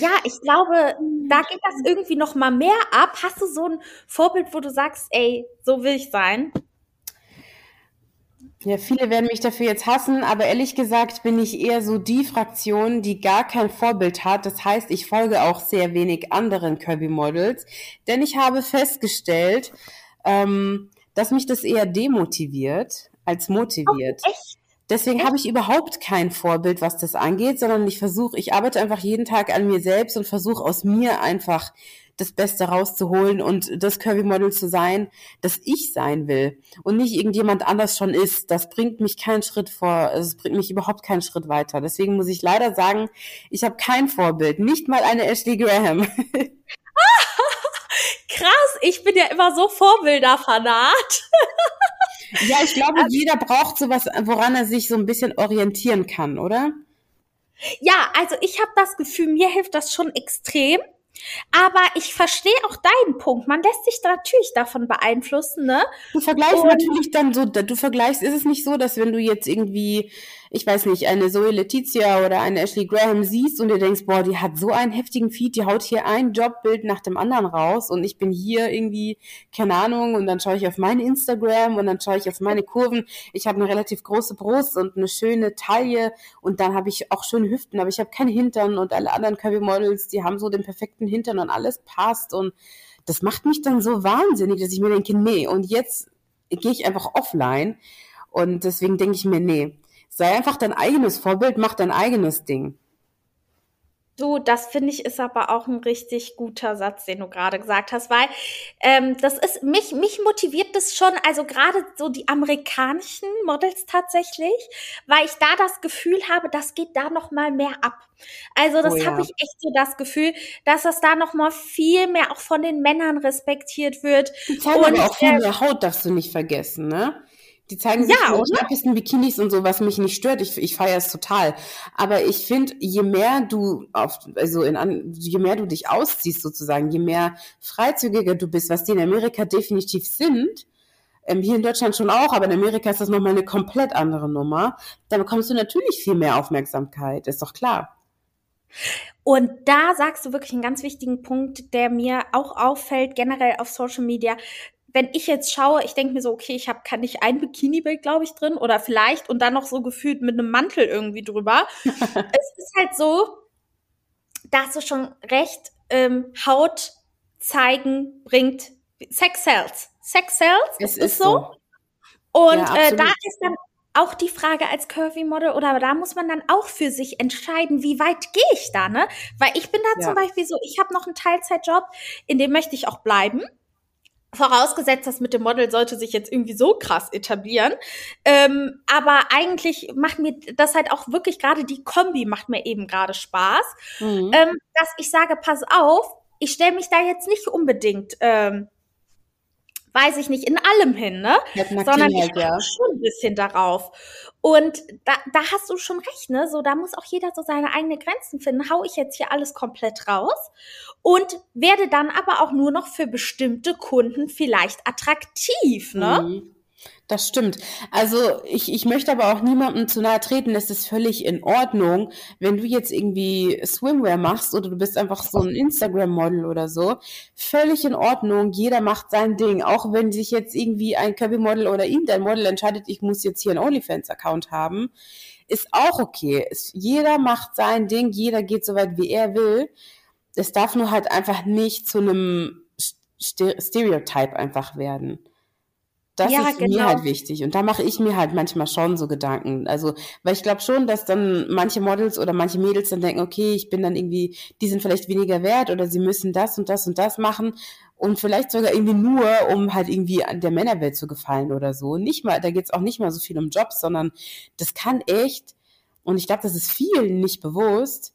S1: ja, ich glaube, da geht das irgendwie noch mal mehr ab. Hast du so ein Vorbild, wo du sagst, ey, so will ich sein?
S2: Ja, viele werden mich dafür jetzt hassen, aber ehrlich gesagt bin ich eher so die Fraktion, die gar kein Vorbild hat. Das heißt, ich folge auch sehr wenig anderen Kirby-Models, denn ich habe festgestellt, ähm, dass mich das eher demotiviert als motiviert. Oh, echt? Deswegen habe ich überhaupt kein Vorbild, was das angeht, sondern ich versuche, ich arbeite einfach jeden Tag an mir selbst und versuche aus mir einfach das Beste rauszuholen und das Curvy-Model zu sein, das ich sein will und nicht irgendjemand anders schon ist. Das bringt mich keinen Schritt vor, es bringt mich überhaupt keinen Schritt weiter. Deswegen muss ich leider sagen, ich habe kein Vorbild, nicht mal eine Ashley Graham.
S1: Krass, ich bin ja immer so Vorbilderfanat.
S2: ja, ich glaube, also, jeder braucht sowas, woran er sich so ein bisschen orientieren kann, oder?
S1: Ja, also ich habe das Gefühl, mir hilft das schon extrem. Aber ich verstehe auch deinen Punkt. Man lässt sich da natürlich davon beeinflussen, ne?
S2: Du vergleichst Und natürlich dann so, du vergleichst, ist es nicht so, dass wenn du jetzt irgendwie ich weiß nicht, eine Zoe Letizia oder eine Ashley Graham siehst und dir denkst, boah, die hat so einen heftigen Feed, die haut hier ein Jobbild nach dem anderen raus und ich bin hier irgendwie, keine Ahnung, und dann schaue ich auf mein Instagram und dann schaue ich auf meine Kurven. Ich habe eine relativ große Brust und eine schöne Taille und dann habe ich auch schöne Hüften, aber ich habe keine Hintern und alle anderen Curvy Models, die haben so den perfekten Hintern und alles passt und das macht mich dann so wahnsinnig, dass ich mir denke, nee, und jetzt gehe ich einfach offline. Und deswegen denke ich mir, nee, Sei einfach dein eigenes Vorbild, mach dein eigenes Ding.
S1: Du, das finde ich ist aber auch ein richtig guter Satz, den du gerade gesagt hast, weil ähm, das ist mich mich motiviert das schon, also gerade so die amerikanischen Models tatsächlich, weil ich da das Gefühl habe, das geht da noch mal mehr ab. Also das oh, ja. habe ich echt so das Gefühl, dass das da noch mal viel mehr auch von den Männern respektiert wird.
S2: Die zeigen und, aber auch viel mehr Haut, darfst du nicht vergessen, ne? Die zeigen sich ja, in knappesten Bikinis und so, was mich nicht stört. Ich, ich feiere es total. Aber ich finde, je mehr du auf, also in, je mehr du dich ausziehst sozusagen, je mehr freizügiger du bist, was die in Amerika definitiv sind, ähm, hier in Deutschland schon auch, aber in Amerika ist das nochmal eine komplett andere Nummer. Da bekommst du natürlich viel mehr Aufmerksamkeit, ist doch klar.
S1: Und da sagst du wirklich einen ganz wichtigen Punkt, der mir auch auffällt, generell auf Social Media wenn ich jetzt schaue, ich denke mir so, okay, ich habe kann nicht ein Bikini-Bild, glaube ich, drin oder vielleicht und dann noch so gefühlt mit einem Mantel irgendwie drüber. es ist halt so, dass du schon recht ähm, Haut zeigen bringt Sex Cells. Sex Cells es ist, ist so. so. Und ja, äh, da ist dann auch die Frage als Curvy Model oder da muss man dann auch für sich entscheiden, wie weit gehe ich da, ne? Weil ich bin da ja. zum Beispiel so, ich habe noch einen Teilzeitjob, in dem möchte ich auch bleiben. Vorausgesetzt, das mit dem Model sollte sich jetzt irgendwie so krass etablieren. Ähm, aber eigentlich macht mir das halt auch wirklich gerade die Kombi macht mir eben gerade Spaß. Mhm. Ähm, dass ich sage, pass auf, ich stelle mich da jetzt nicht unbedingt ähm, weiß ich nicht, in allem hin, ne? Sondern ich halt, ja. schon ein bisschen darauf. Und da, da hast du schon recht, ne? So, da muss auch jeder so seine eigenen Grenzen finden. Hau ich jetzt hier alles komplett raus und werde dann aber auch nur noch für bestimmte Kunden vielleicht attraktiv, ne? Mhm.
S2: Das stimmt. Also ich, ich möchte aber auch niemandem zu nahe treten. Es ist völlig in Ordnung, wenn du jetzt irgendwie Swimwear machst oder du bist einfach so ein Instagram-Model oder so. Völlig in Ordnung. Jeder macht sein Ding. Auch wenn sich jetzt irgendwie ein Curvy-Model oder irgendein Model entscheidet, ich muss jetzt hier einen OnlyFans-Account haben, ist auch okay. Es, jeder macht sein Ding. Jeder geht so weit, wie er will. Es darf nur halt einfach nicht zu einem Stereotype einfach werden. Das ja, ist genau. mir halt wichtig. Und da mache ich mir halt manchmal schon so Gedanken. Also, weil ich glaube schon, dass dann manche Models oder manche Mädels dann denken, okay, ich bin dann irgendwie, die sind vielleicht weniger wert oder sie müssen das und das und das machen. Und vielleicht sogar irgendwie nur, um halt irgendwie an der Männerwelt zu gefallen oder so. Nicht mal, da geht's auch nicht mal so viel um Jobs, sondern das kann echt, und ich glaube, das ist vielen nicht bewusst,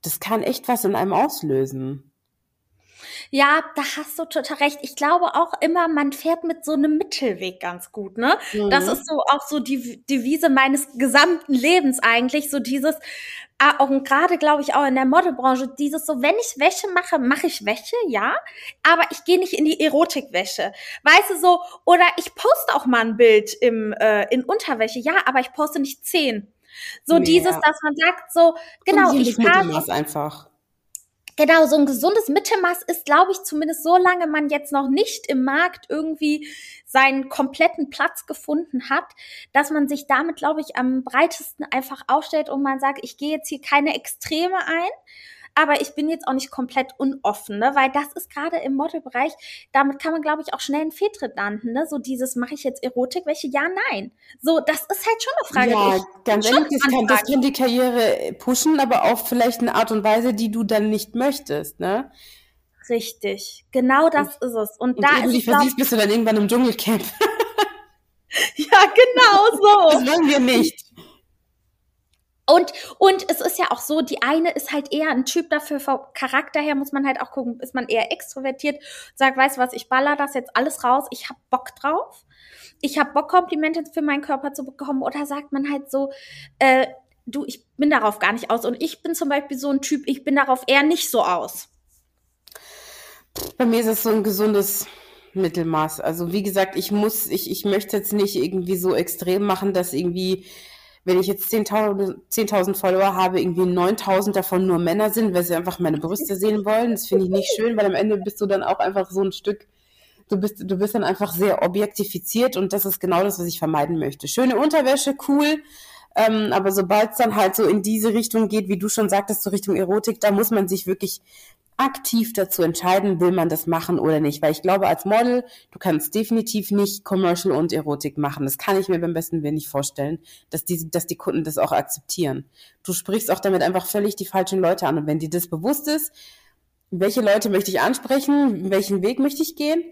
S2: das kann echt was in einem auslösen.
S1: Ja, da hast du total recht. Ich glaube auch immer, man fährt mit so einem Mittelweg ganz gut, ne? Mhm. Das ist so auch so die Devise meines gesamten Lebens eigentlich, so dieses, ah, auch gerade glaube ich auch in der Modelbranche, dieses so, wenn ich Wäsche mache, mache ich Wäsche, ja, aber ich gehe nicht in die Erotikwäsche. Weißt du so, oder ich poste auch mal ein Bild im, äh, in Unterwäsche, ja, aber ich poste nicht zehn. So nee, dieses, dass man sagt, so, genau, ich fahre.
S2: einfach
S1: Genau, so ein gesundes Mittelmaß ist, glaube ich, zumindest so lange man jetzt noch nicht im Markt irgendwie seinen kompletten Platz gefunden hat, dass man sich damit, glaube ich, am breitesten einfach aufstellt und man sagt, ich gehe jetzt hier keine Extreme ein, aber ich bin jetzt auch nicht komplett unoffen, ne? weil das ist gerade im Modelbereich, damit kann man, glaube ich, auch schnell einen Fehltritt landen. Ne? So dieses, mache ich jetzt Erotik? Welche? Ja, nein. So, das ist halt schon eine Frage.
S2: Ja, ganz ehrlich, das kann, das kann die Karriere pushen, aber auch vielleicht eine Art und Weise, die du dann nicht möchtest. Ne?
S1: Richtig, genau das ist es. Und,
S2: Und
S1: da
S2: du
S1: ist
S2: dich
S1: es, glaub-
S2: versiehst, bist du dann irgendwann im Dschungelcamp.
S1: ja genau so.
S2: Das wollen wir nicht.
S1: Und, und es ist ja auch so, die eine ist halt eher ein Typ dafür, vom Charakter her muss man halt auch gucken, ist man eher extrovertiert, sagt, weißt du was, ich baller das jetzt alles raus, ich hab Bock drauf, ich hab Bock, Komplimente für meinen Körper zu bekommen, oder sagt man halt so, äh, du, ich bin darauf gar nicht aus. Und ich bin zum Beispiel so ein Typ, ich bin darauf eher nicht so aus.
S2: Bei mir ist es so ein gesundes Mittelmaß. Also wie gesagt, ich muss, ich, ich möchte jetzt nicht irgendwie so extrem machen, dass irgendwie, wenn ich jetzt 10.000 10.000 Follower habe, irgendwie 9.000 davon nur Männer sind, weil sie einfach meine Brüste sehen wollen. Das finde ich nicht schön, weil am Ende bist du dann auch einfach so ein Stück, du bist, du bist dann einfach sehr objektifiziert und das ist genau das, was ich vermeiden möchte. Schöne Unterwäsche, cool. Ähm, aber sobald es dann halt so in diese Richtung geht, wie du schon sagtest, so Richtung Erotik, da muss man sich wirklich aktiv dazu entscheiden, will man das machen oder nicht. Weil ich glaube, als Model, du kannst definitiv nicht Commercial und Erotik machen. Das kann ich mir beim besten Willen nicht vorstellen, dass die, dass die Kunden das auch akzeptieren. Du sprichst auch damit einfach völlig die falschen Leute an. Und wenn dir das bewusst ist, welche Leute möchte ich ansprechen, welchen Weg möchte ich gehen,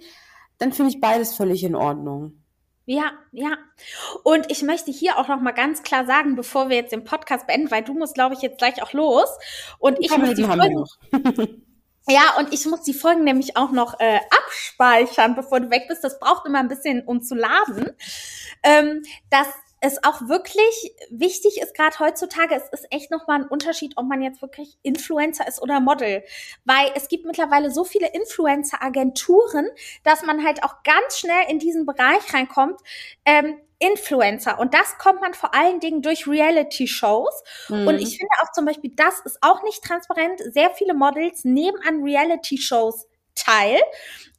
S2: dann finde ich beides völlig in Ordnung.
S1: Ja, ja. Und ich möchte hier auch noch mal ganz klar sagen, bevor wir jetzt den Podcast beenden, weil du musst, glaube ich, jetzt gleich auch los. Und ich muss die Folgen, ja, und ich muss die Folgen nämlich auch noch äh, abspeichern, bevor du weg bist. Das braucht immer ein bisschen, um zu laden. Ähm, dass es auch wirklich wichtig ist, gerade heutzutage, es ist echt nochmal ein Unterschied, ob man jetzt wirklich Influencer ist oder Model. Weil es gibt mittlerweile so viele Influencer-Agenturen, dass man halt auch ganz schnell in diesen Bereich reinkommt. Ähm, Influencer. Und das kommt man vor allen Dingen durch Reality-Shows.
S2: Mhm.
S1: Und ich finde auch zum Beispiel, das ist auch nicht transparent. Sehr viele Models nehmen an Reality-Shows teil.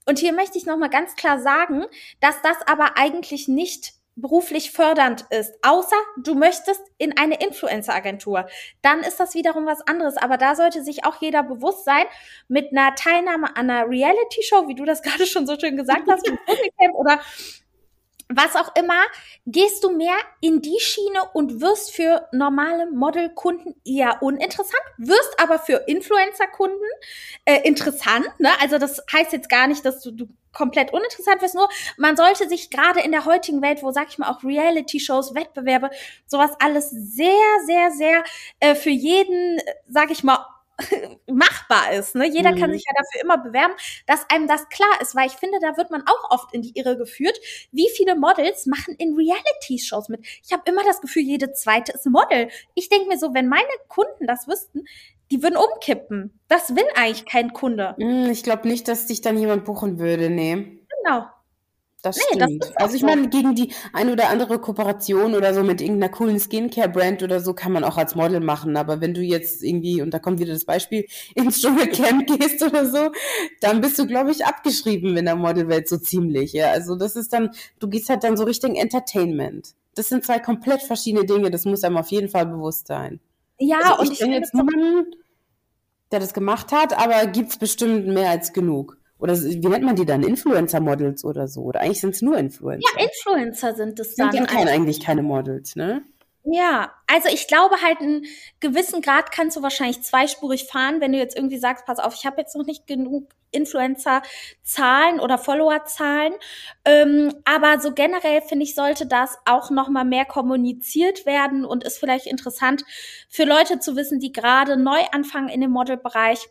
S1: Und hier möchte ich nochmal ganz klar sagen, dass das aber eigentlich nicht beruflich fördernd ist, außer du möchtest in eine Influencer-Agentur. Dann ist das wiederum was anderes. Aber da sollte sich auch jeder bewusst sein, mit einer Teilnahme an einer Reality-Show, wie du das gerade schon so schön gesagt hast, mit Dschungelcamp oder was auch immer, gehst du mehr in die Schiene und wirst für normale Modelkunden eher uninteressant, wirst aber für Influencer-Kunden äh, interessant. Ne? Also das heißt jetzt gar nicht, dass du, du komplett uninteressant wirst, nur man sollte sich gerade in der heutigen Welt, wo, sag ich mal, auch Reality-Shows, Wettbewerbe, sowas alles sehr, sehr, sehr äh, für jeden, äh, sag ich mal, machbar ist. Ne? Jeder kann
S2: Mhm.
S1: sich ja dafür immer bewerben, dass einem das klar ist, weil ich finde, da wird man auch oft in die Irre geführt. Wie viele Models machen in Reality-Shows mit? Ich habe immer das Gefühl, jede zweite ist Model. Ich denke mir so, wenn meine Kunden das wüssten, die würden umkippen. Das will eigentlich kein Kunde.
S2: Mm, Ich glaube nicht, dass dich dann jemand buchen würde, nee.
S1: Genau.
S2: Das
S1: Nee, das
S2: stimmt.
S1: auch
S2: also ich meine, gegen die ein oder andere Kooperation oder so mit irgendeiner coolen Skincare-Brand oder so kann man auch als Model machen. Aber wenn du jetzt irgendwie, und da kommt wieder das Beispiel, ins Dschungelcamp gehst oder so, dann bist du, glaube ich, abgeschrieben in der Modelwelt so ziemlich. Ja, also das ist dann, du gehst halt dann so Richtung Entertainment. Das sind zwei komplett verschiedene Dinge. Das muss einem auf jeden Fall bewusst sein.
S1: Ja,
S2: also
S1: und
S2: ich
S1: ich
S2: kenne
S1: finde
S2: jetzt niemanden, der das gemacht hat, aber gibt's bestimmt mehr als genug. Oder wie nennt man die dann? Influencer-Models oder so? Oder eigentlich sind es nur Influencer.
S1: ja, Influencer sind es
S2: sind
S1: dann.
S2: dann kein, eigentlich keine Models, ne?
S1: Ja, also ich glaube halt, einen gewissen Grad kannst du wahrscheinlich zweispurig fahren, wenn du jetzt irgendwie sagst, pass auf, ich habe jetzt noch nicht genug Influencer-Zahlen oder Follower-Zahlen. Ähm, aber so generell finde ich, sollte das auch noch mal mehr kommuniziert werden und ist vielleicht interessant für Leute zu wissen, die gerade neu anfangen in dem Modelbereich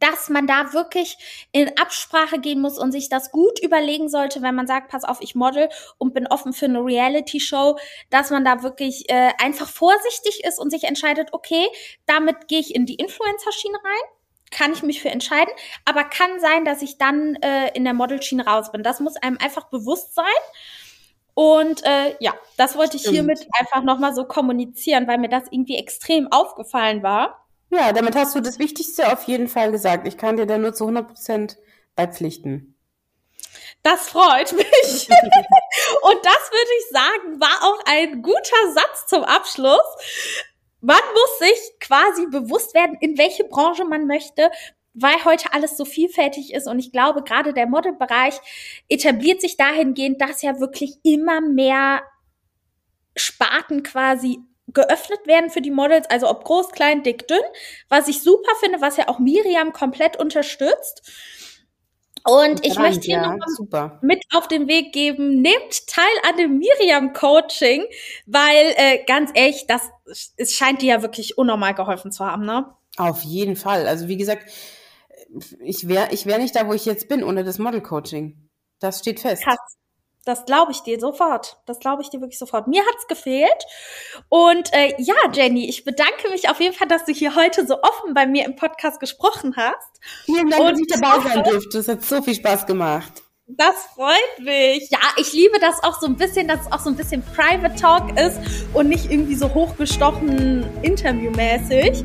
S1: dass man da wirklich in Absprache gehen muss und sich das gut überlegen sollte, wenn man sagt, pass auf, ich model und bin offen für eine Reality-Show, dass man da wirklich äh, einfach vorsichtig ist und sich entscheidet, okay, damit gehe ich in die Influencer-Schiene rein, kann ich mich für entscheiden, aber kann sein, dass ich dann äh, in der Model-Schiene raus bin. Das muss einem einfach bewusst sein. Und äh, ja, das wollte ich
S2: Stimmt.
S1: hiermit einfach nochmal so kommunizieren, weil mir das irgendwie extrem aufgefallen war.
S2: Ja, damit hast du das Wichtigste auf jeden Fall gesagt. Ich kann dir da nur zu 100% beipflichten.
S1: Das freut mich. Und das würde ich sagen, war auch ein guter Satz zum Abschluss. Man muss sich quasi bewusst werden, in welche Branche man möchte, weil heute alles so vielfältig ist. Und ich glaube, gerade der Modelbereich etabliert sich dahingehend, dass ja wirklich immer mehr Sparten quasi geöffnet werden für die Models, also ob groß, klein, dick, dünn, was ich super finde, was ja auch Miriam komplett unterstützt. Und ich möchte hier ja, noch mit auf den Weg geben, nehmt teil an dem Miriam-Coaching, weil äh, ganz ehrlich, das es scheint dir ja wirklich unnormal geholfen zu haben, ne?
S2: Auf jeden Fall. Also wie gesagt, ich wäre ich wär nicht da, wo ich jetzt bin, ohne das Model-Coaching. Das steht fest.
S1: Krass. Das glaube ich dir sofort. Das glaube ich dir wirklich sofort. Mir hat's gefehlt. Und äh, ja, Jenny, ich bedanke mich auf jeden Fall, dass du hier heute so offen bei mir im Podcast gesprochen hast.
S2: Vielen Dank, Und dass ich dabei sein durfte. Es hat so viel Spaß gemacht.
S1: Das freut mich. Ja, ich liebe das auch so ein bisschen, dass es auch so ein bisschen Private Talk ist und nicht irgendwie so hochgestochen interviewmäßig.